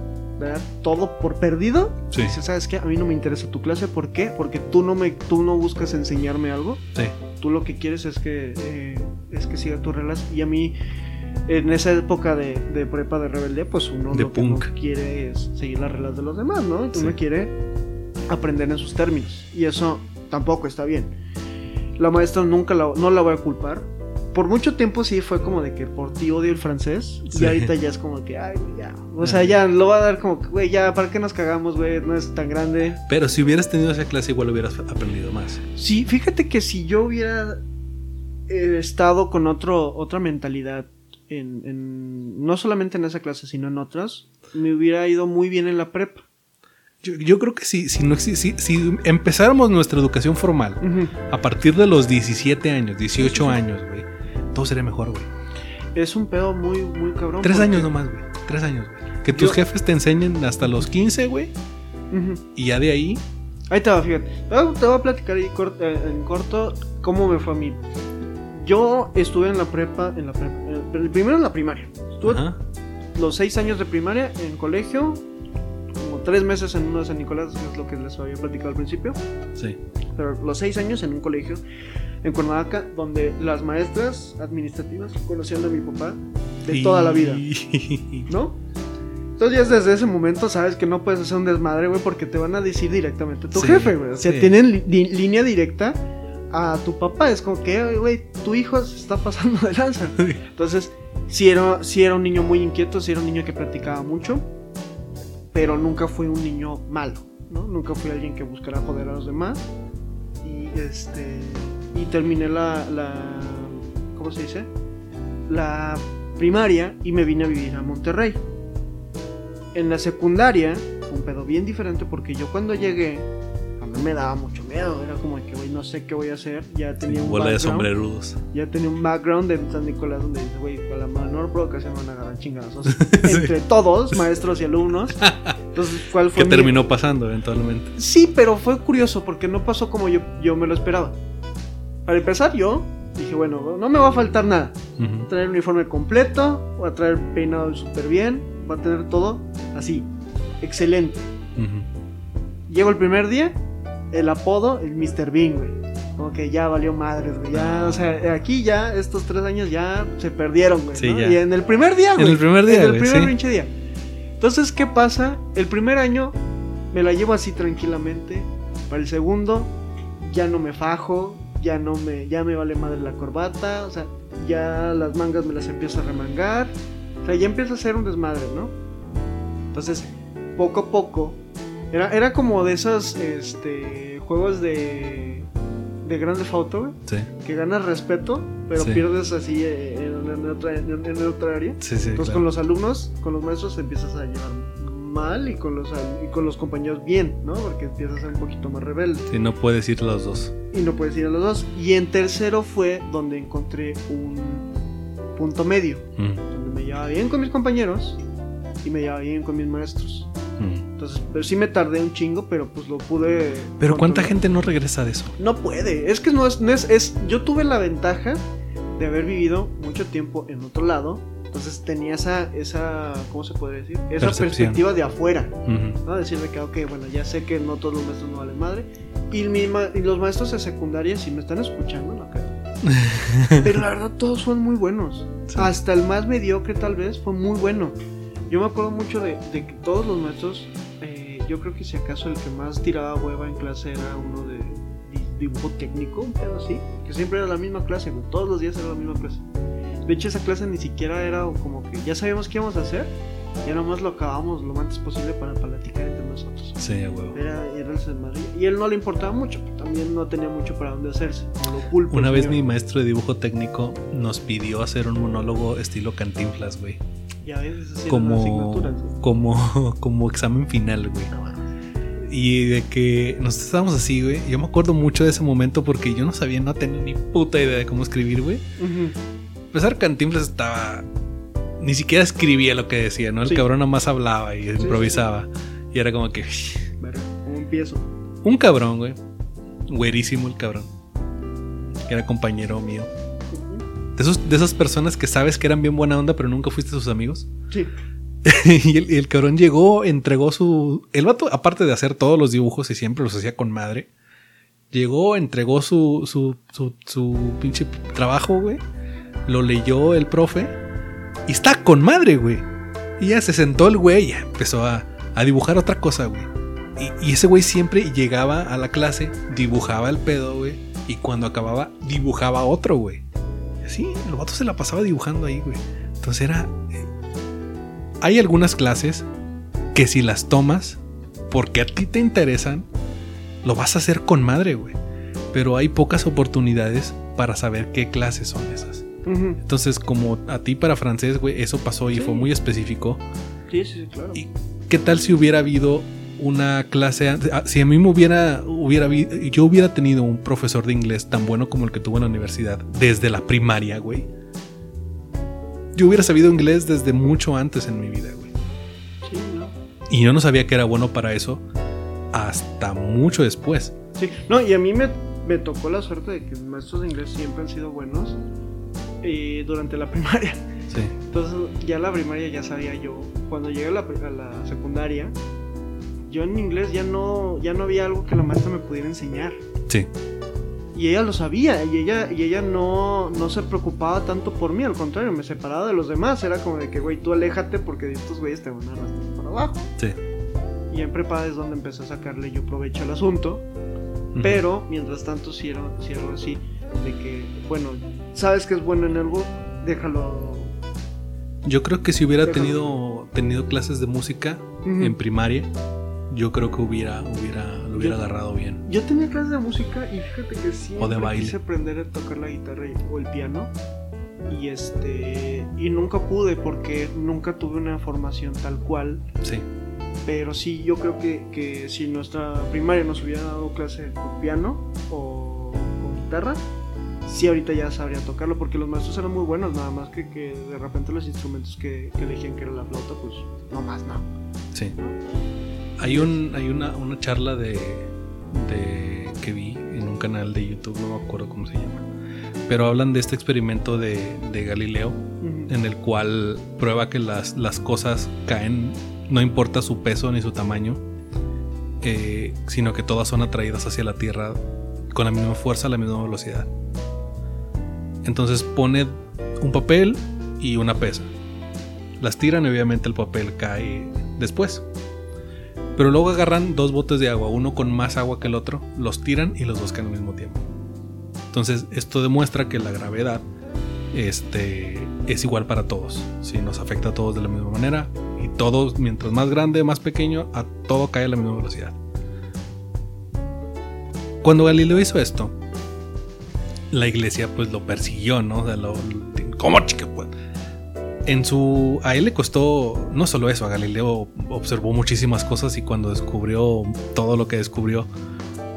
Speaker 2: dar todo por perdido.
Speaker 1: Sí.
Speaker 2: ¿sabes qué? A mí no me interesa tu clase, ¿por qué? Porque tú no, me, tú no buscas enseñarme algo,
Speaker 1: Sí.
Speaker 2: tú lo que quieres es que, eh, es que siga tus reglas, y a mí... En esa época de, de prepa de rebeldía, pues uno
Speaker 1: De
Speaker 2: lo que no quiere es seguir las reglas de los demás, ¿no? Uno
Speaker 1: Sí.
Speaker 2: quiere aprender en sus términos. Y eso tampoco está bien. La maestra nunca la, no la voy a culpar. Por mucho tiempo sí fue como de que por ti odio el francés.
Speaker 1: Sí.
Speaker 2: Y ahorita ya es como que, ay, ya. O sea, ya lo va a dar como que, güey, ya, ¿para qué nos cagamos, güey? No es tan grande.
Speaker 1: Pero si hubieras tenido esa clase, igual hubieras aprendido más.
Speaker 2: Sí, fíjate que si yo hubiera eh, estado con otro, otra mentalidad, en, en- no solamente en esa clase, sino en otras, me hubiera ido muy bien en la prepa.
Speaker 1: Yo, yo creo que si, si, no, si, si empezáramos nuestra educación formal a partir de los 17 años, 18
Speaker 2: Sí, sí, sí.
Speaker 1: años, güey, todo sería mejor, güey.
Speaker 2: Es un pedo muy, muy cabrón.
Speaker 1: Tres
Speaker 2: porque-
Speaker 1: años nomás, güey. Tres años, güey. Que tus
Speaker 2: Yo-
Speaker 1: jefes te enseñen hasta los 15, güey.
Speaker 2: Ujú.
Speaker 1: Y ya de ahí,
Speaker 2: Ahí te va, fíjate. Te voy, a platicar ahí eh, en corto cómo me fue a mí. Yo estuve en la prepa, en la prepa, eh, primero en la primaria. Estuve
Speaker 1: ajá,
Speaker 2: los seis años de primaria en colegio, como tres meses en uno de San Nicolás, que es lo que les había platicado al principio.
Speaker 1: sí.
Speaker 2: Pero los seis años en un colegio en Cuernavaca, donde las maestras administrativas conocían a mi papá de toda la vida. ¿no? Entonces ya desde ese momento sabes que no puedes hacer un desmadre, güey, porque te van a decir directamente tu
Speaker 1: Sí,
Speaker 2: jefe, güey. O sea,
Speaker 1: sí.
Speaker 2: tienen li- línea directa a tu papá. Es como que, "Oye, güey, tu hijo se está pasando de lanza. Entonces, sí era, sí era un niño muy inquieto, sí era un niño que practicaba mucho, pero nunca fui un niño malo, ¿no? Nunca fui alguien que buscara joder a los demás. Y este. Y terminé la. la ¿Cómo se dice? La primaria y me vine a vivir a Monterrey. En la secundaria fue un pedo bien diferente porque yo cuando llegué a mí me daba mucho miedo, era como que güey no sé qué voy a hacer, ya tenía un
Speaker 1: de
Speaker 2: background,
Speaker 1: sombrerudos.
Speaker 2: ya tenía un background de San Nicolás donde dice, güey, a la menor provocación van a agarrar chingados entre todos, maestros y alumnos. Entonces, ¿cuál fue
Speaker 1: Que
Speaker 2: mi-
Speaker 1: terminó pasando eventualmente.
Speaker 2: Sí, pero fue curioso porque no pasó como yo, yo me lo esperaba. Para empezar, yo Dije, bueno, no me va a faltar nada. Voy a traer el uniforme completo, voy a traer peinado súper bien, voy a tener todo así, excelente.
Speaker 1: Ujú.
Speaker 2: Llego el primer día, el apodo, el Mr. Bean, güey. Como que ya valió madres, güey. Ya, o sea, aquí ya, estos tres años ya se perdieron, güey.
Speaker 1: Sí,
Speaker 2: ¿no?
Speaker 1: ya.
Speaker 2: Y en el primer día,
Speaker 1: En
Speaker 2: güey.
Speaker 1: el primer día,
Speaker 2: En el
Speaker 1: güey,
Speaker 2: primer
Speaker 1: sí.
Speaker 2: pinche día. Entonces, ¿qué pasa? El primer año me la llevo así tranquilamente. Para el segundo, ya no me fajo, ya no me, ya me vale madre la corbata, o sea, ya las mangas me las empiezo a remangar. O sea, ya empieza a ser un desmadre, ¿no? Entonces, poco a poco, era, era como de esos este, juegos de, de Grande güey,
Speaker 1: Sí,
Speaker 2: que ganas respeto, pero
Speaker 1: Sí.
Speaker 2: pierdes así eh, en, en otra, en- otra área.
Speaker 1: sí, sí.
Speaker 2: Entonces
Speaker 1: claro.
Speaker 2: con los alumnos, con los maestros empiezas a llevar mal y con los al- y con los compañeros bien, ¿no? Porque empiezas a ser un poquito más rebelde
Speaker 1: Sí, no puedes ir los dos.
Speaker 2: y no puedes ir a los dos. Y en tercero fue donde encontré un punto medio,
Speaker 1: Mm,
Speaker 2: donde me llevaba bien con mis compañeros y me llevaba bien con mis maestros.
Speaker 1: mm.
Speaker 2: Entonces, pero sí me tardé un chingo, pero pues lo pude.
Speaker 1: Pero ¿cuánta gente no regresa de eso?
Speaker 2: No puede. Es que no es, no es, es. Yo tuve la ventaja de haber vivido mucho tiempo en otro lado. Entonces tenía esa, esa, ¿cómo se puede decir? Esa
Speaker 1: Percepción.
Speaker 2: perspectiva de afuera.
Speaker 1: Ujú.
Speaker 2: ¿no? Decirme que, ok, bueno, ya sé que no todos los maestros no valen madre. Y, mi ma- y los maestros de secundaria, si me están escuchando, no creo. Pero la verdad, todos son muy buenos.
Speaker 1: Sí.
Speaker 2: Hasta el más mediocre, tal vez, fue muy bueno. Yo me acuerdo mucho de, de que todos los maestros, eh, yo creo que si acaso el que más tiraba hueva en clase era uno de di- dibujo técnico, un pedo así, que siempre era la misma clase, todos los días era la misma clase. De hecho, esa clase ni siquiera era como que ya sabíamos qué íbamos a hacer, ya nomás lo acabamos lo antes posible para platicar entre nosotros.
Speaker 1: Sí, huevo.
Speaker 2: Era, era el. Y él no le importaba mucho, también no tenía mucho para dónde hacerse. Lo pulpo,
Speaker 1: Una vez
Speaker 2: señor.
Speaker 1: mi maestro de dibujo técnico nos pidió hacer un monólogo estilo cantinflas, güey.
Speaker 2: Ya ves, sí las
Speaker 1: Como,
Speaker 2: asignaturas. ¿no?
Speaker 1: como, como examen final, güey. Y de que nos estábamos así, güey. Yo me acuerdo mucho de ese momento porque yo no sabía, no tenía ni puta idea de cómo escribir, güey.
Speaker 2: Ujú.
Speaker 1: Empezar Cantinflas estaba. Ni siquiera escribía lo que decía, ¿no? El
Speaker 2: Sí.
Speaker 1: cabrón nada más hablaba y
Speaker 2: sí,
Speaker 1: improvisaba. Y era como que.
Speaker 2: Verga, ¿cómo empiezo?
Speaker 1: Un cabrón, güey. Güerísimo el cabrón. Que era compañero mío. De, esos, de esas personas que sabes que eran bien buena onda, pero nunca fuiste sus amigos.
Speaker 2: Sí.
Speaker 1: y, el, y el cabrón llegó, entregó su. El vato, aparte de hacer todos los dibujos y siempre los hacía con madre, llegó, entregó su, su, su, su pinche trabajo, güey. Lo leyó el profe. Y está con madre, güey. Y ya se sentó el güey y empezó a, a dibujar otra cosa, güey. Y, ese güey siempre llegaba a la clase, dibujaba el pedo, güey. Y cuando acababa, dibujaba otro, güey. Y así, el vato se la pasaba dibujando ahí, güey. Entonces era. eh, hay algunas clases que si las tomas porque a ti te interesan, lo vas a hacer con madre, güey. Pero hay pocas oportunidades para saber qué clases son esas. Entonces, como a ti para francés, güey, eso pasó y
Speaker 2: Sí.
Speaker 1: fue muy específico.
Speaker 2: Sí, sí, sí, claro.
Speaker 1: ¿Y qué tal si hubiera habido una clase? Ah, Si a mí me hubiera, hubiera yo hubiera tenido un profesor de inglés tan bueno como el que tuve en la universidad desde la primaria, güey. Yo hubiera sabido inglés desde mucho antes en mi vida, güey.
Speaker 2: Sí, ¿no?
Speaker 1: Y yo no sabía que era bueno para eso hasta mucho después.
Speaker 2: Sí. No, y a mí me, me tocó la suerte de que mis maestros de inglés siempre han sido buenos eh, durante la primaria.
Speaker 1: Sí.
Speaker 2: Entonces, ya la primaria ya sabía yo. Cuando llegué a la, a la secundaria, yo en inglés ya no, ya no había algo que la maestra me pudiera enseñar.
Speaker 1: Sí.
Speaker 2: Y ella lo sabía, y ella, y ella no, no se preocupaba tanto por mí, al contrario, me separaba de los demás. Era como de que, güey, tú aléjate porque estos güeyes te van a arrastrar para abajo.
Speaker 1: Sí.
Speaker 2: Y en prepa es donde empecé a sacarle yo provecho al asunto.
Speaker 1: Ujú.
Speaker 2: Pero, mientras tanto, sí era, sí era así, de que, bueno, sabes que es bueno en algo, déjalo.
Speaker 1: Yo creo que si hubiera
Speaker 2: Déjalo.
Speaker 1: tenido, tenido clases de música en primaria, yo creo que hubiera, hubiera, lo hubiera
Speaker 2: Yo-
Speaker 1: agarrado bien.
Speaker 2: Yo tenía clases de música y fíjate que siempre
Speaker 1: O de baile.
Speaker 2: quise aprender a tocar la guitarra y- o el piano. Y este y nunca pude porque nunca tuve una formación tal cual.
Speaker 1: Sí.
Speaker 2: Pero sí, yo creo que, que si nuestra primaria nos hubiera dado clase con piano o con guitarra, sí ahorita ya sabría tocarlo porque los maestros eran muy buenos, nada más que, que de repente los instrumentos que, que elegían que era la flauta, pues no más, no.
Speaker 1: Sí. Hay un, hay una, una charla de, de que vi en un canal de YouTube, no me acuerdo cómo se llama. pero hablan de este experimento de, de Galileo,
Speaker 2: Ujú.
Speaker 1: en el cual prueba que las, las cosas caen, no importa su peso ni su tamaño, eh, sino que todas son atraídas hacia la Tierra con la misma fuerza, la misma velocidad. Entonces pone un papel y una pesa. Las tiran y obviamente el papel cae después. Pero luego agarran dos botes de agua, uno con más agua que el otro, los tiran y los dos caen al mismo tiempo. Entonces esto demuestra que la gravedad este, es igual para todos. Si nos afecta a todos de la misma manera y todos, mientras más grande, más pequeño, a todo cae a la misma velocidad. Cuando Galileo hizo esto, la iglesia pues lo persiguió, ¿no? O sea, lo, ¿Cómo chica? Pues? En su. A él le costó. No solo eso, a Galileo observó muchísimas cosas y cuando descubrió todo lo que descubrió,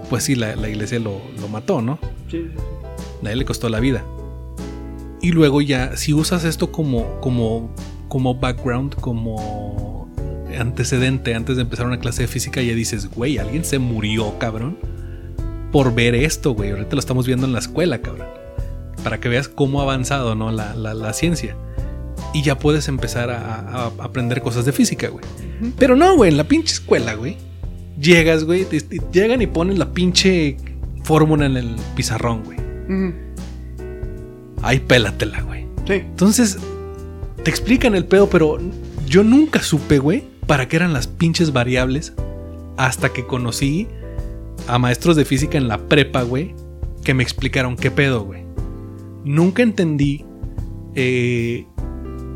Speaker 1: pues sí, la, la iglesia lo, lo mató, ¿no?
Speaker 2: Sí.
Speaker 1: A él le costó la vida. Y luego ya, si usas esto como, como, como background, como antecedente antes de empezar una clase de física, ya dices, güey, alguien se murió, cabrón, por ver esto, güey. Ahorita lo estamos viendo en la escuela, cabrón. Para que veas cómo ha avanzado, ¿no? La, la- la ciencia. Y ya puedes empezar a, a- a aprender cosas de física, güey. Pero no, güey, en la pinche escuela, güey. Llegas, güey, te- te- llegan y ponen la pinche fórmula en el pizarrón, güey.
Speaker 2: Ujú.
Speaker 1: Ay, pélatela, güey.
Speaker 2: Sí.
Speaker 1: Entonces, te explican el pedo, pero yo nunca supe, güey, para qué eran las pinches variables hasta que conocí a maestros de física en la prepa, güey, que me explicaron qué pedo, güey. Nunca entendí eh,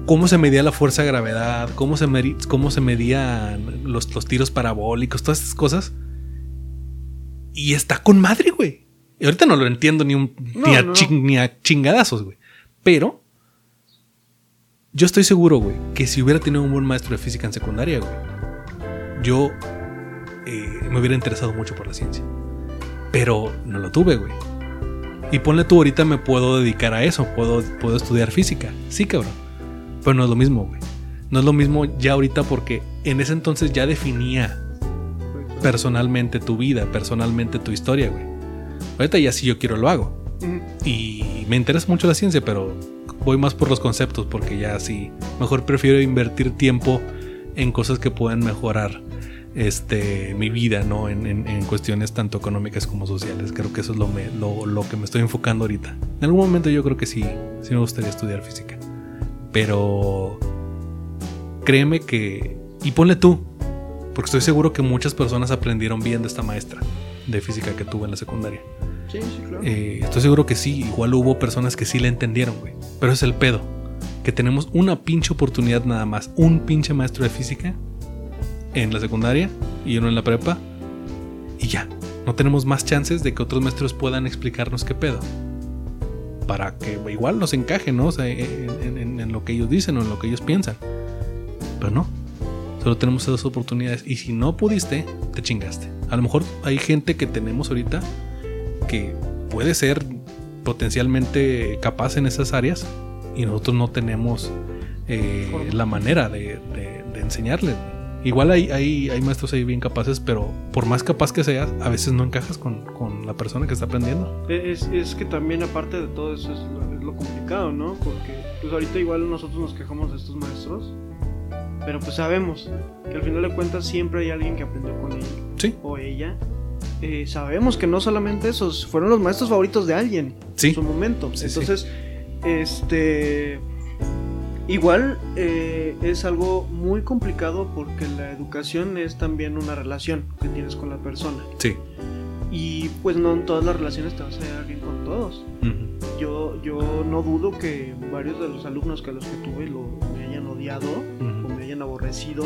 Speaker 1: cómo se medía la fuerza de gravedad, cómo se, cómo se medían los, los tiros parabólicos, todas estas cosas. Y está con madre, güey. Y ahorita no lo entiendo ni, un,
Speaker 2: No,
Speaker 1: ni, a
Speaker 2: no.
Speaker 1: ching- ni a chingadazos, güey. Pero yo estoy seguro, güey, que si hubiera tenido un buen maestro de física en secundaria, güey, yo eh, me hubiera interesado mucho por la ciencia. Pero no lo tuve, güey. Y ponle tú, ahorita me puedo dedicar a eso, puedo, puedo estudiar física. Sí, cabrón. Pero no es lo mismo, güey. No es lo mismo ya ahorita porque en ese entonces ya definía personalmente tu vida, personalmente tu historia, güey. Ahorita ya si yo quiero lo hago. Y me interesa mucho la ciencia, pero voy más por los conceptos porque ya sí, mejor prefiero invertir tiempo en cosas que puedan mejorar este, mi vida, ¿no? En, en- en cuestiones tanto económicas como sociales. Creo que eso es lo, me- lo, lo que me estoy enfocando ahorita. En algún momento yo creo que sí, sí me gustaría estudiar física. Pero créeme que... Y ponle tú, porque estoy seguro que muchas personas aprendieron bien de esta maestra de física que tuve en la secundaria.
Speaker 2: Sí, sí, claro.
Speaker 1: Eh, estoy seguro que sí, igual hubo personas que sí le entendieron, güey. Pero es el pedo. Que tenemos una pinche oportunidad nada más. Un pinche maestro de física en la secundaria y uno en la prepa. Y ya. No tenemos más chances de que otros maestros puedan explicarnos qué pedo. Para que igual nos encaje, ¿no? O sea, en, en- en- en lo que ellos dicen o en lo que ellos piensan. Pero no. Solo tenemos esas oportunidades. Y si no pudiste, te chingaste. A lo mejor hay gente que tenemos ahorita que puede ser potencialmente capaz en esas áreas y nosotros no tenemos eh, la manera de, de, de enseñarles. Igual hay, hay, hay maestros ahí bien capaces, pero por más capaz que seas, a veces no encajas con, con la persona que está aprendiendo.
Speaker 2: Es, es que también aparte de todo eso es lo, es lo complicado, ¿no? Porque pues ahorita igual nosotros nos quejamos de estos maestros, pero pues sabemos que al final de cuentas siempre hay alguien que aprendió con él
Speaker 1: Sí,
Speaker 2: o ella. Eh, sabemos que no solamente esos fueron los maestros favoritos de alguien
Speaker 1: sí,
Speaker 2: en su momento.
Speaker 1: Sí, sí.
Speaker 2: Entonces, este igual eh, es algo muy complicado porque la educación es también una relación que tienes con la persona.
Speaker 1: sí.
Speaker 2: Y pues no en todas las relaciones te vas a llevar bien con todos.
Speaker 1: Ujú,
Speaker 2: Yo, yo no dudo que varios de los alumnos que los que tuve lo, me hayan odiado o
Speaker 1: ujú.
Speaker 2: me hayan aborrecido.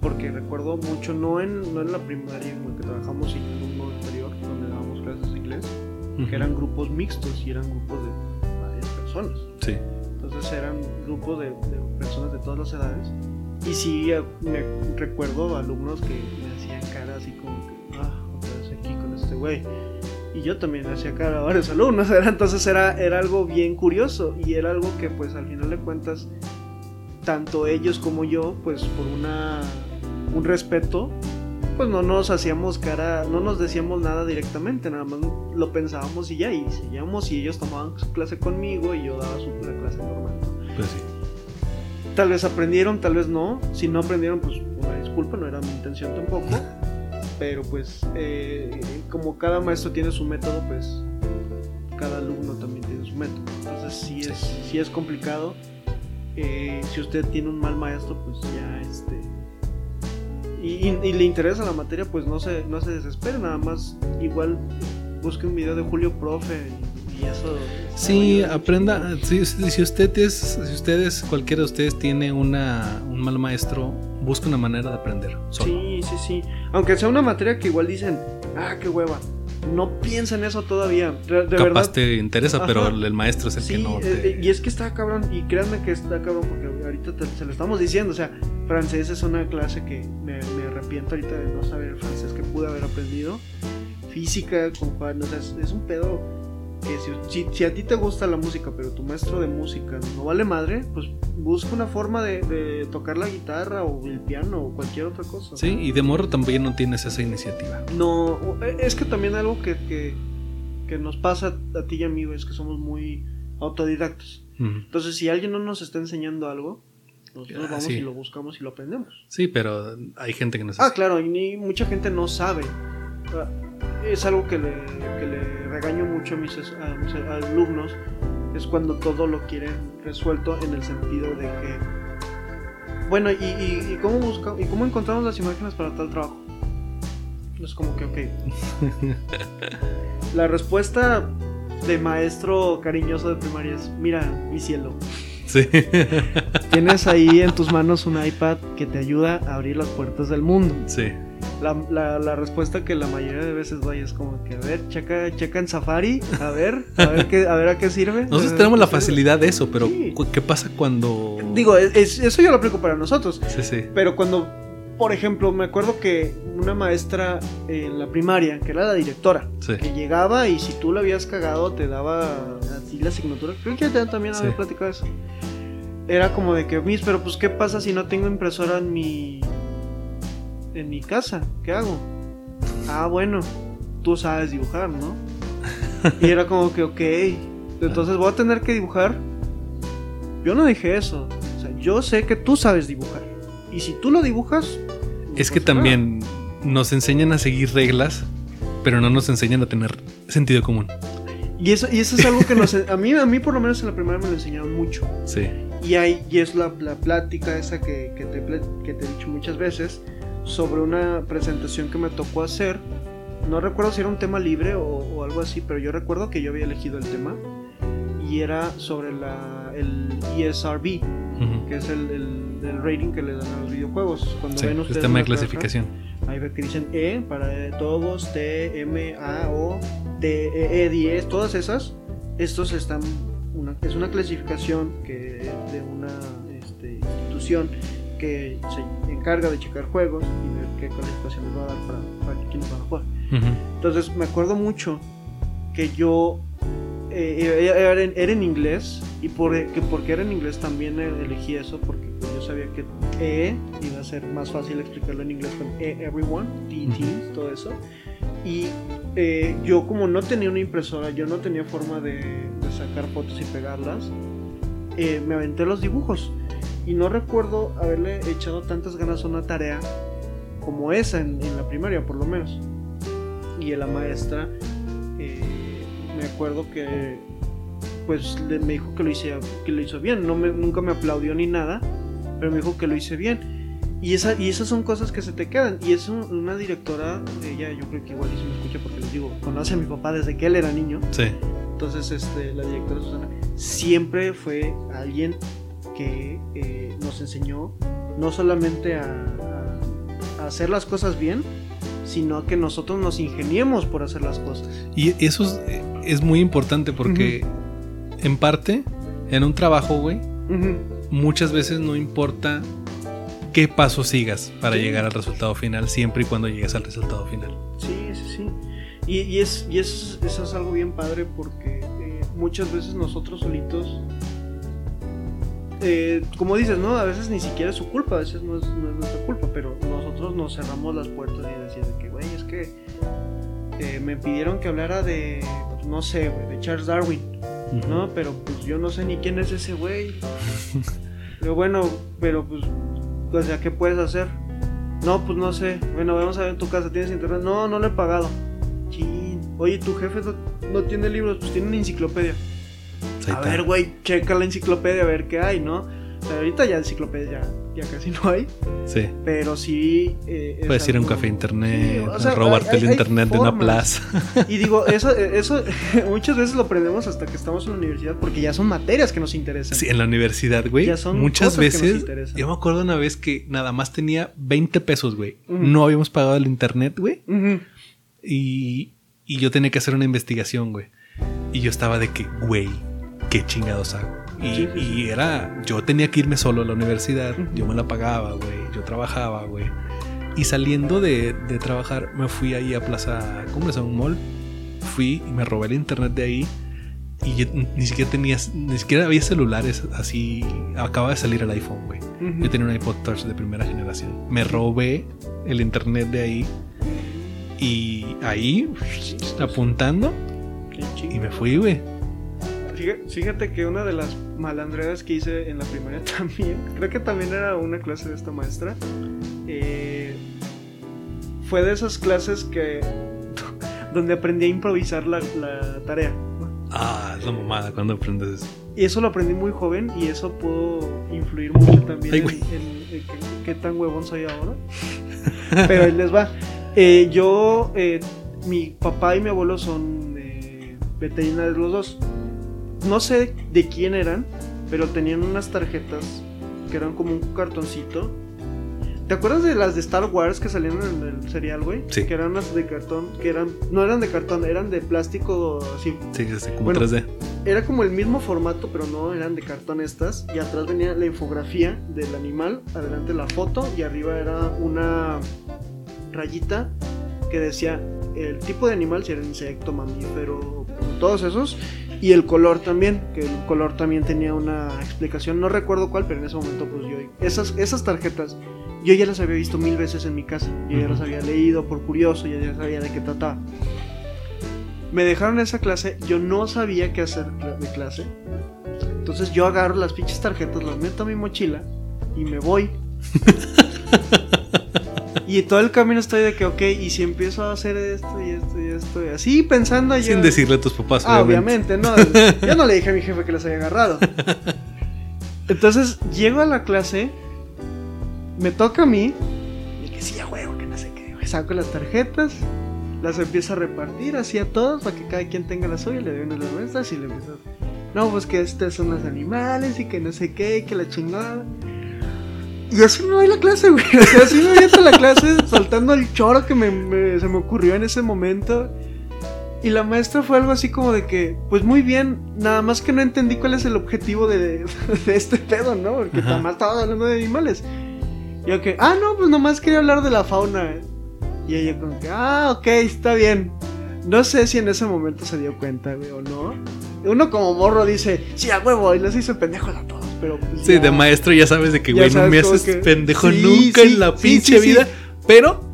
Speaker 2: Porque recuerdo mucho, no en, no en la primaria en la que trabajamos, sino en uno anterior, donde dábamos clases de inglés, que eran grupos mixtos y eran grupos de varias personas.
Speaker 1: Sí,
Speaker 2: Entonces eran grupos de, de personas de todas las edades. Y sí, me recuerdo alumnos que me hacían cara así como que, ah, otra vez aquí con este güey. Y yo también hacía cara a varios alumnos. Entonces era, era algo bien curioso y era algo que pues al final de cuentas, tanto ellos como yo, pues por una, un respeto, pues no nos hacíamos cara, no nos decíamos nada directamente, nada más lo pensábamos y ya, y seguíamos y ellos tomaban su clase conmigo y yo daba su clase normal.
Speaker 1: Pues sí.
Speaker 2: Tal vez aprendieron, tal vez no. Si no aprendieron, pues una disculpa, no era mi intención tampoco. Pero pues eh, como cada maestro tiene su método, pues cada alumno también tiene su método. Entonces sí es, sí es complicado. Eh, si usted tiene un mal maestro, pues ya este... Y, y- y le interesa la materia, pues no se, no se desespere, nada más igual busque un video de Julio Profe y, eso...
Speaker 1: Sí, aprenda. Si, si- si usted es, si ustedes, cualquiera de ustedes tiene una, un mal maestro, busca una manera de aprender. Solo.
Speaker 2: Sí, sí, sí. Aunque sea una materia que igual dicen, ah, qué hueva. No piensa en eso todavía. De,
Speaker 1: Capaz
Speaker 2: verdad.
Speaker 1: te interesa, pero el maestro es el
Speaker 2: Sí,
Speaker 1: que no.
Speaker 2: eh,
Speaker 1: te-
Speaker 2: eh, y es que está cabrón, y créanme que está cabrón, porque ahorita te- se lo estamos diciendo, o sea, francés es una clase que me, me arrepiento ahorita de no saber francés que pude haber aprendido. Física, con Juan, o sea, es, es un pedo si, si- si a ti te gusta la música, pero tu maestro de música no vale madre, pues busca una forma de, de tocar la guitarra o el piano o cualquier otra cosa.
Speaker 1: Sí, y de morro también no tienes esa iniciativa.
Speaker 2: No, es que también algo que, que, que nos pasa a ti y a mí, es que somos muy autodidactos.
Speaker 1: Ujú.
Speaker 2: Entonces, si alguien no nos está enseñando algo, nosotros
Speaker 1: Ah,
Speaker 2: vamos
Speaker 1: sí.
Speaker 2: y lo buscamos y lo aprendemos.
Speaker 1: Sí, pero hay gente que no es
Speaker 2: Ah, claro, y ni, mucha gente no sabe. Es algo que le, que le regaño mucho a mis, a mis alumnos, es cuando todo lo quieren resuelto en el sentido de que, bueno, ¿y, y, y cómo, busca, ¿y cómo encontramos las imágenes para tal trabajo? Es como que, ok. La respuesta de maestro cariñoso de primaria es, mira, mi cielo,
Speaker 1: Sí.
Speaker 2: tienes ahí en tus manos un iPad que te ayuda a abrir las puertas del mundo.
Speaker 1: sí.
Speaker 2: La, la- la respuesta que la mayoría de veces doy es como que, a ver, checa, checa en Safari, a ver, a ver, qué, a ver a qué sirve.
Speaker 1: Nosotros tenemos la facilidad de eso, pero
Speaker 2: Sí.
Speaker 1: ¿qué pasa cuando.
Speaker 2: Digo, es- es- eso yo lo aplico para nosotros,
Speaker 1: Sí, sí.
Speaker 2: pero cuando, por ejemplo, me acuerdo que una maestra en la primaria, que era la directora,
Speaker 1: Sí.
Speaker 2: que llegaba y si tú la habías cagado te daba así la asignatura. Creo que ya también había platicado eso. Era como de que, Miss, pero pues ¿qué pasa si no tengo impresora en mi en mi casa? ¿Qué hago? Ah, bueno, tú sabes dibujar, ¿no? Y era como que, ok, entonces voy a tener que dibujar. Yo no dije eso. O sea, yo sé que tú sabes dibujar. Y si tú lo dibujas... no
Speaker 1: Es que
Speaker 2: pasa nada.
Speaker 1: también nos enseñan a seguir reglas, pero no nos enseñan a tener sentido común.
Speaker 2: Y eso, y eso es algo que nos, a mí, a mí por lo menos en la primaria me lo enseñaron mucho.
Speaker 1: Sí.
Speaker 2: Y, hay, y es la, la plática esa que, que, te, que te he dicho muchas veces sobre una presentación que me tocó hacer. No recuerdo si era un tema libre o, o algo así, pero yo recuerdo que yo había elegido el tema. Y era sobre la, el ESRB,
Speaker 1: Ujú.
Speaker 2: que es el, el- el rating que le dan a los videojuegos. Cuando
Speaker 1: Sí,
Speaker 2: ven ustedes
Speaker 1: sistema de
Speaker 2: caja,
Speaker 1: clasificación.
Speaker 2: Ahí ve que dicen E para todos, T, M, A, O, T, E, E, 10, todas esas. Estos están. Una, es una clasificación que de una este, institución que se encarga de checar juegos y ver qué calificaciones va a dar para, para quienes van a jugar.
Speaker 1: Ujú.
Speaker 2: Entonces me acuerdo mucho que yo eh, era, en, era en inglés y por, que porque era en inglés también elegí eso porque pues, yo sabía que E iba a ser más fácil explicarlo en inglés con E everyone, T
Speaker 1: Ujú.
Speaker 2: teams, todo eso. Y eh, yo como no tenía una impresora, yo no tenía forma de, de sacar fotos y pegarlas, eh, me aventé los dibujos. Y no recuerdo haberle echado tantas ganas a una tarea como esa en, en la primaria, por lo menos. Y la maestra, eh, me acuerdo que pues le- me dijo que lo hice que lo hizo bien. No me- nunca me aplaudió ni nada, pero me dijo que lo hice bien. Y, esa, y esas son cosas que se te quedan. Y es un- una directora, ella yo creo que igual y se me escucha porque les digo, conoce a mi papá desde que él era niño.
Speaker 1: Sí.
Speaker 2: Entonces, este, la directora Susana siempre fue alguien que eh, nos enseñó no solamente a, a- a hacer las cosas bien, sino que nosotros nos ingeniemos por hacer las cosas.
Speaker 1: Y eso es, es muy importante porque, en parte, en un trabajo, güey,
Speaker 2: Ujú.
Speaker 1: muchas veces no importa qué paso sigas para
Speaker 2: Sí.
Speaker 1: llegar al resultado final, siempre y cuando llegues al resultado final.
Speaker 2: Sí, sí, sí. Y, y es, y es- eso es algo bien padre porque eh, muchas veces nosotros solitos eh, como dices, ¿no? A veces ni siquiera es su culpa, a veces no es, no es nuestra culpa, pero nosotros nos cerramos las puertas y decíamos que, güey, es que eh, me pidieron que hablara de, pues, no sé, güey, de Charles Darwin, ¿no? Pero pues yo no sé ni quién es ese güey. Pero bueno, pero pues, o sea, ¿qué puedes hacer? No, pues no sé. Bueno, vamos a ver en tu casa, ¿tienes internet? No, no lo he pagado. Chin. Oye, tu jefe no, no tiene libros, pues tiene una enciclopedia.
Speaker 1: Ahí
Speaker 2: A
Speaker 1: está.
Speaker 2: ver, güey, checa la enciclopedia a ver qué hay, ¿no? O sea, ahorita ya enciclopedia ya, ya casi no hay,
Speaker 1: Sí.
Speaker 2: pero sí... eh, es
Speaker 1: Puedes ir a un café internet,
Speaker 2: Sí, o sea,
Speaker 1: robarte
Speaker 2: hay-
Speaker 1: el
Speaker 2: hay
Speaker 1: internet de una plaza.
Speaker 2: Y digo, eso, eso muchas veces lo aprendemos hasta que estamos en la universidad porque ya son materias que nos interesan.
Speaker 1: Sí, en la universidad, güey.
Speaker 2: Ya son
Speaker 1: Muchas
Speaker 2: cosas que nos
Speaker 1: veces.
Speaker 2: interesan.
Speaker 1: Yo me acuerdo una vez que nada más tenía 20 pesos, güey. No habíamos pagado el internet, güey.
Speaker 2: Ujú.
Speaker 1: Y, y yo tenía que hacer una investigación, güey. Y yo estaba de que, güey, qué chingados hago. Y,
Speaker 2: Sí, sí,
Speaker 1: y era, yo tenía que irme solo a la universidad,
Speaker 2: Ujú.
Speaker 1: yo me la pagaba, güey, yo trabajaba, güey. Y saliendo de, de trabajar, me fui ahí a Plaza Cumbres, a un mall. Fui y me robé el internet de ahí. Y yo ni siquiera tenía, ni siquiera había celulares así. Acaba de salir el iPhone, güey.
Speaker 2: Ujú.
Speaker 1: Yo tenía un iPod Touch de primera generación. Me robé el internet de ahí. Y ahí, apuntando, y me fui, güey.
Speaker 2: Fíjate, que una de las malandreras que hice en la primaria también, creo que también era una clase de esta maestra, eh, fue de esas clases que donde aprendí a improvisar la, la tarea. ¿no?
Speaker 1: Ah, es la mamada cuando aprendes eso.
Speaker 2: Y eso lo aprendí muy joven y eso pudo influir mucho también
Speaker 1: Ay,
Speaker 2: en,
Speaker 1: güey.
Speaker 2: en- en qué, qué tan huevón soy ahora. Pero ahí les va. Eh, yo, eh, mi papá y mi abuelo son eh, veterinarios los dos. No sé de quién eran, pero tenían unas tarjetas que eran como un cartoncito. ¿Te acuerdas de las de Star Wars que salían en el serial, güey?
Speaker 1: Sí.
Speaker 2: Que eran las de cartón, que eran, no eran de cartón, eran de plástico así
Speaker 1: Sí, sí, sí, como
Speaker 2: Bueno,
Speaker 1: 3D.
Speaker 2: era como el mismo formato, pero no eran de cartón estas. Y atrás venía la infografía del animal, adelante la foto y arriba era una rayita que decía el tipo de animal, si era insecto, mamífero, todos esos. Y el color también, que el color también tenía una explicación. No recuerdo cuál, pero en ese momento pues yo... Esas, esas tarjetas yo ya las había visto mil veces en mi casa. Yo ya las había leído por curioso, ya, ya sabía de qué trataba. Me dejaron esa clase, yo no sabía qué hacer de clase. Entonces yo agarro las pinches tarjetas, las meto a mi mochila y me voy. y todo el camino estoy de que, ok, y si empiezo a hacer esto y esto y esto y así pensando yo.
Speaker 1: Sin decirle a tus papás,
Speaker 2: Ah,
Speaker 1: obviamente.
Speaker 2: obviamente, no. Yo no le dije a mi jefe que las había agarrado. Entonces llego a la clase, me toca a mí, y que sí, a huevo, que no sé qué. Saco las tarjetas, las empiezo a repartir así a todos para que cada quien tenga la suya, le doy una de las nuestras y le empiezo. No, pues que estos son los animales y que no sé qué, y que la chingada. Y así me voy a la clase, güey. O sea, así me voy a la clase soltando el choro que me- me- se me ocurrió en ese momento. Y la maestra fue algo así como de que, pues muy bien, nada más que no entendí cuál es el objetivo de, de este pedo, ¿no? Porque nada más estaba hablando de animales. Y yo que, ah, no, pues nomás quería hablar de la fauna. Y ella como que, ah, ok, está bien. No sé si en ese momento se dio cuenta, güey, o no. Uno como morro dice, sí, a huevo, y les hizo pendejos a todos, pero pues
Speaker 1: Sí,
Speaker 2: ya.
Speaker 1: de maestro ya sabes de que, güey, no me haces
Speaker 2: que-
Speaker 1: pendejo
Speaker 2: Sí,
Speaker 1: nunca
Speaker 2: sí,
Speaker 1: en la pinche vida. Pero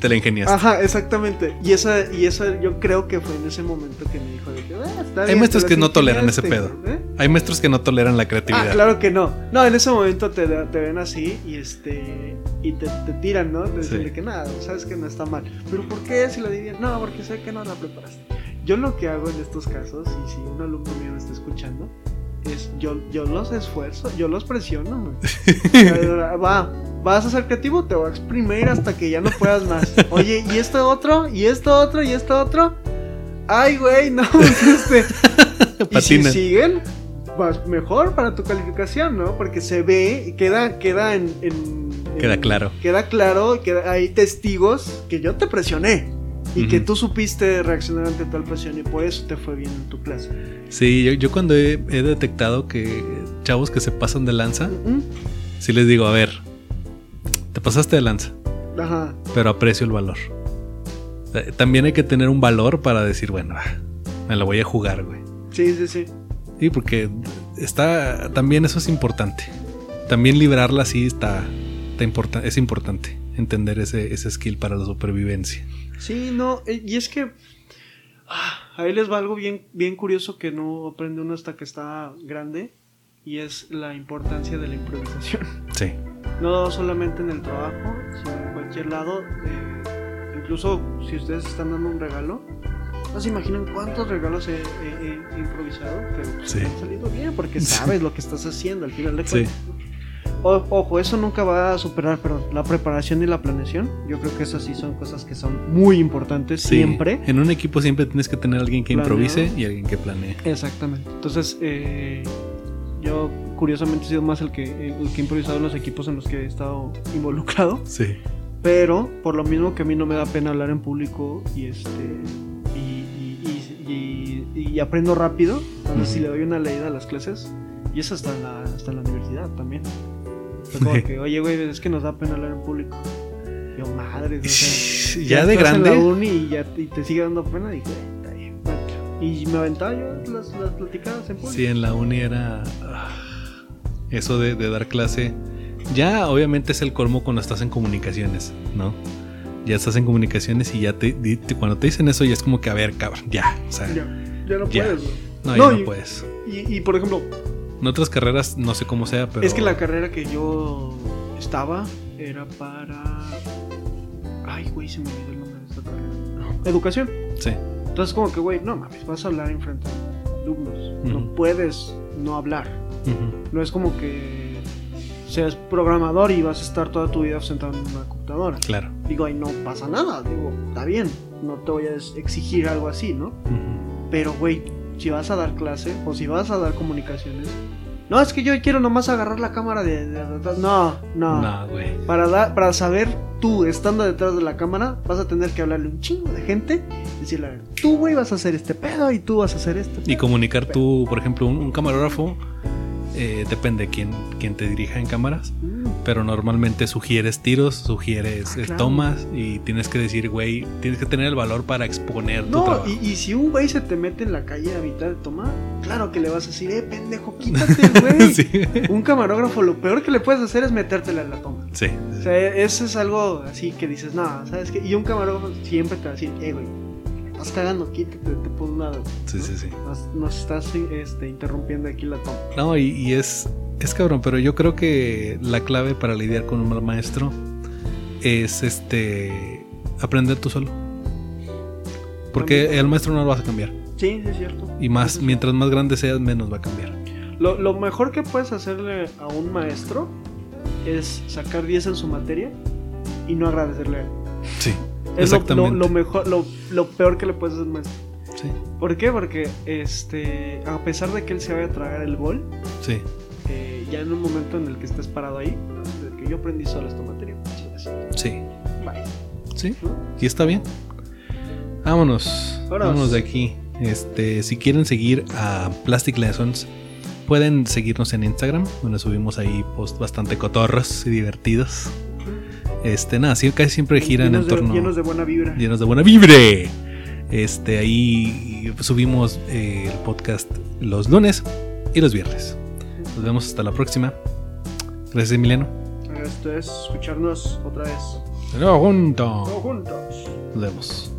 Speaker 1: te la ingeniaste.
Speaker 2: Ajá, exactamente. Y esa, y esa yo creo que fue en ese momento que me dijo de que, ah, está
Speaker 1: Hay
Speaker 2: bien,
Speaker 1: maestros que no toleran ese pedo.
Speaker 2: ¿eh?
Speaker 1: Hay maestros que no toleran la creatividad.
Speaker 2: Ah, claro que no. No, en ese momento te, te ven así y este y te, te tiran, ¿no? De decirle
Speaker 1: Sí.
Speaker 2: que nada, sabes que no está mal. Pero ¿por qué si la dividían? No, porque sé que no la preparaste. Yo lo que hago en estos casos, y si un alumno mío me está escuchando, es yo, yo los esfuerzo, yo los presiono. Va, vas a ser creativo, te voy a exprimir hasta que ya no puedas más. Oye, ¿y esto otro? ¿Y esto otro? ¿Y esto otro? Ay, güey, no, pues, este. Y si siguen, vas mejor para tu calificación, ¿no? Porque se ve, queda, queda en, en-
Speaker 1: Queda claro.
Speaker 2: Queda claro, queda, hay testigos que yo te presioné. Y que tú supiste reaccionar ante tal presión y por eso te fue bien en tu clase.
Speaker 1: Sí, yo, yo cuando he, he detectado que chavos que se pasan de lanza,
Speaker 2: ¿Mm?
Speaker 1: sí les digo, a ver, te pasaste de lanza,
Speaker 2: Ajá.
Speaker 1: pero aprecio el valor. Sea, También hay que tener un valor para decir, bueno, ah, me la voy a jugar, güey.
Speaker 2: Sí, sí, sí.
Speaker 1: Sí, porque está. También eso es importante. También librarla así está. está importa- es importante. Entender ese, ese skill para la supervivencia.
Speaker 2: Sí, no, eh, y es que ah, ahí les va algo bien, bien curioso que no aprende uno hasta que está grande y es la importancia de la improvisación.
Speaker 1: Sí.
Speaker 2: No solamente en el trabajo, sino en cualquier lado. eh, incluso si ustedes están dando un regalo, no se imaginan cuántos regalos he, he- he improvisado, pero pues,
Speaker 1: Sí.
Speaker 2: han salido bien porque
Speaker 1: Sí.
Speaker 2: sabes lo que estás haciendo al final de
Speaker 1: Sí.
Speaker 2: cuentas. O- ojo, eso nunca va a superar, perdón, la preparación y la planeación. Yo creo que esas sí son cosas que son muy importantes
Speaker 1: Sí.
Speaker 2: siempre.
Speaker 1: En un equipo siempre tienes que tener alguien que
Speaker 2: Planeado.
Speaker 1: improvise y alguien que planee.
Speaker 2: Exactamente. Entonces, eh, yo curiosamente he sido más el que, el que he improvisado en los equipos en los que he estado involucrado.
Speaker 1: Sí.
Speaker 2: Pero por lo mismo que a mí no me da pena hablar en público y este y, aprendo rápido, entonces si le doy una leída a las clases, y eso hasta en la, hasta en la universidad también. Como que, oye, güey, es que nos da pena hablar en público. Yo, madre, o sea,
Speaker 1: ya de
Speaker 2: estás en la
Speaker 1: grande.
Speaker 2: uni y, ya, y te sigue dando pena, dije, "Eh, está bien, macho". Y me aventaba yo las, las platicadas en público.
Speaker 1: Sí, en la uni era. ah, Eso de, de dar clase. Ya, obviamente, es el colmo cuando estás en comunicaciones, ¿no? Ya estás en comunicaciones y ya te, cuando te dicen eso, ya es como que, a ver, cabrón, ya. O sea,
Speaker 2: Ya, ya no
Speaker 1: Ya.
Speaker 2: puedes. güey.
Speaker 1: no,
Speaker 2: No,
Speaker 1: ya no
Speaker 2: y-
Speaker 1: puedes.
Speaker 2: Y, y, por ejemplo,
Speaker 1: En otras carreras, no sé cómo sea, pero.
Speaker 2: Es que la carrera que yo estaba era para. Ay, güey, se me olvidó el nombre de esta carrera. Educación.
Speaker 1: Sí.
Speaker 2: Entonces, como que, güey, no mames, vas a hablar en frente de alumnos. No puedes no hablar. No es como que seas programador y vas a estar toda tu vida sentado en una computadora.
Speaker 1: Claro.
Speaker 2: Digo, ahí no pasa nada. Digo, está bien. No te voy a exigir algo así, ¿no? Pero, güey, si vas a dar clase o si vas a dar comunicaciones. No, es que yo quiero nomás agarrar la cámara de. de- de- no, no.
Speaker 1: No, güey.
Speaker 2: Para, dar- para saber tú, estando detrás de la cámara, vas a tener que hablarle un chingo de gente. Decirle, a ver, tú, güey, vas a hacer este pedo y tú vas a hacer este
Speaker 1: Y comunicar tú, por ejemplo, un, un camarógrafo, eh, depende de quién, quién te dirija en cámaras,
Speaker 2: Mm,
Speaker 1: pero normalmente sugieres tiros, sugieres
Speaker 2: Ah, claro.
Speaker 1: tomas y tienes que decir, güey, tienes que tener el valor para exponer tu
Speaker 2: No,
Speaker 1: trabajo.
Speaker 2: y, y si un güey se te mete en la calle a mitad de tomar, claro que le vas a decir, eh, pendejo, quítate, güey.
Speaker 1: sí.
Speaker 2: Un camarógrafo, lo peor que le puedes hacer es metértela en la toma.
Speaker 1: Sí.
Speaker 2: O sea, eso es algo así que dices, no, ¿sabes qué? Y un camarógrafo siempre te va a decir, eh, güey, estás cagando, quítate, te pongo un lado.
Speaker 1: Sí, sí, sí.
Speaker 2: Nos, nos estás este, interrumpiendo aquí la toma.
Speaker 1: No, y, y es, es cabrón, pero yo creo que la clave para lidiar con un mal maestro es este aprender tú solo. Porque el maestro no lo vas a cambiar.
Speaker 2: Sí, sí, es cierto.
Speaker 1: Y más, mientras más grande seas, menos va a cambiar.
Speaker 2: Lo, lo mejor que puedes hacerle a un maestro es sacar 10 en su materia y no agradecerle a él.
Speaker 1: Sí.
Speaker 2: Es lo-
Speaker 1: Exactamente.
Speaker 2: Lo, lo mejor, lo, lo peor que le puedes hacer a un maestro.
Speaker 1: Sí.
Speaker 2: ¿Por qué? Porque este, a pesar de que él se vaya a tragar el gol,
Speaker 1: Sí.
Speaker 2: Eh, ya en un momento en el que estés parado ahí, de que yo aprendí solo esta materia.
Speaker 1: Sí.
Speaker 2: Bye.
Speaker 1: Sí. Y está bien. Vámonos.
Speaker 2: Vámonos.
Speaker 1: Vámonos de aquí. Este, si quieren seguir a Plastic Lessons, pueden seguirnos en Instagram, donde subimos ahí posts bastante cotorros y divertidos. Este, nada, sí, casi siempre giran
Speaker 2: llenos
Speaker 1: en
Speaker 2: de,
Speaker 1: torno
Speaker 2: llenos de buena vibra.
Speaker 1: llenos de buena vibre. Este, ahí subimos eh, el podcast los lunes y los viernes. Nos vemos hasta la próxima. Gracias, Emiliano.
Speaker 2: Esto es escucharnos otra vez.
Speaker 1: De nuevo juntos.
Speaker 2: Todos juntos.
Speaker 1: Nos vemos.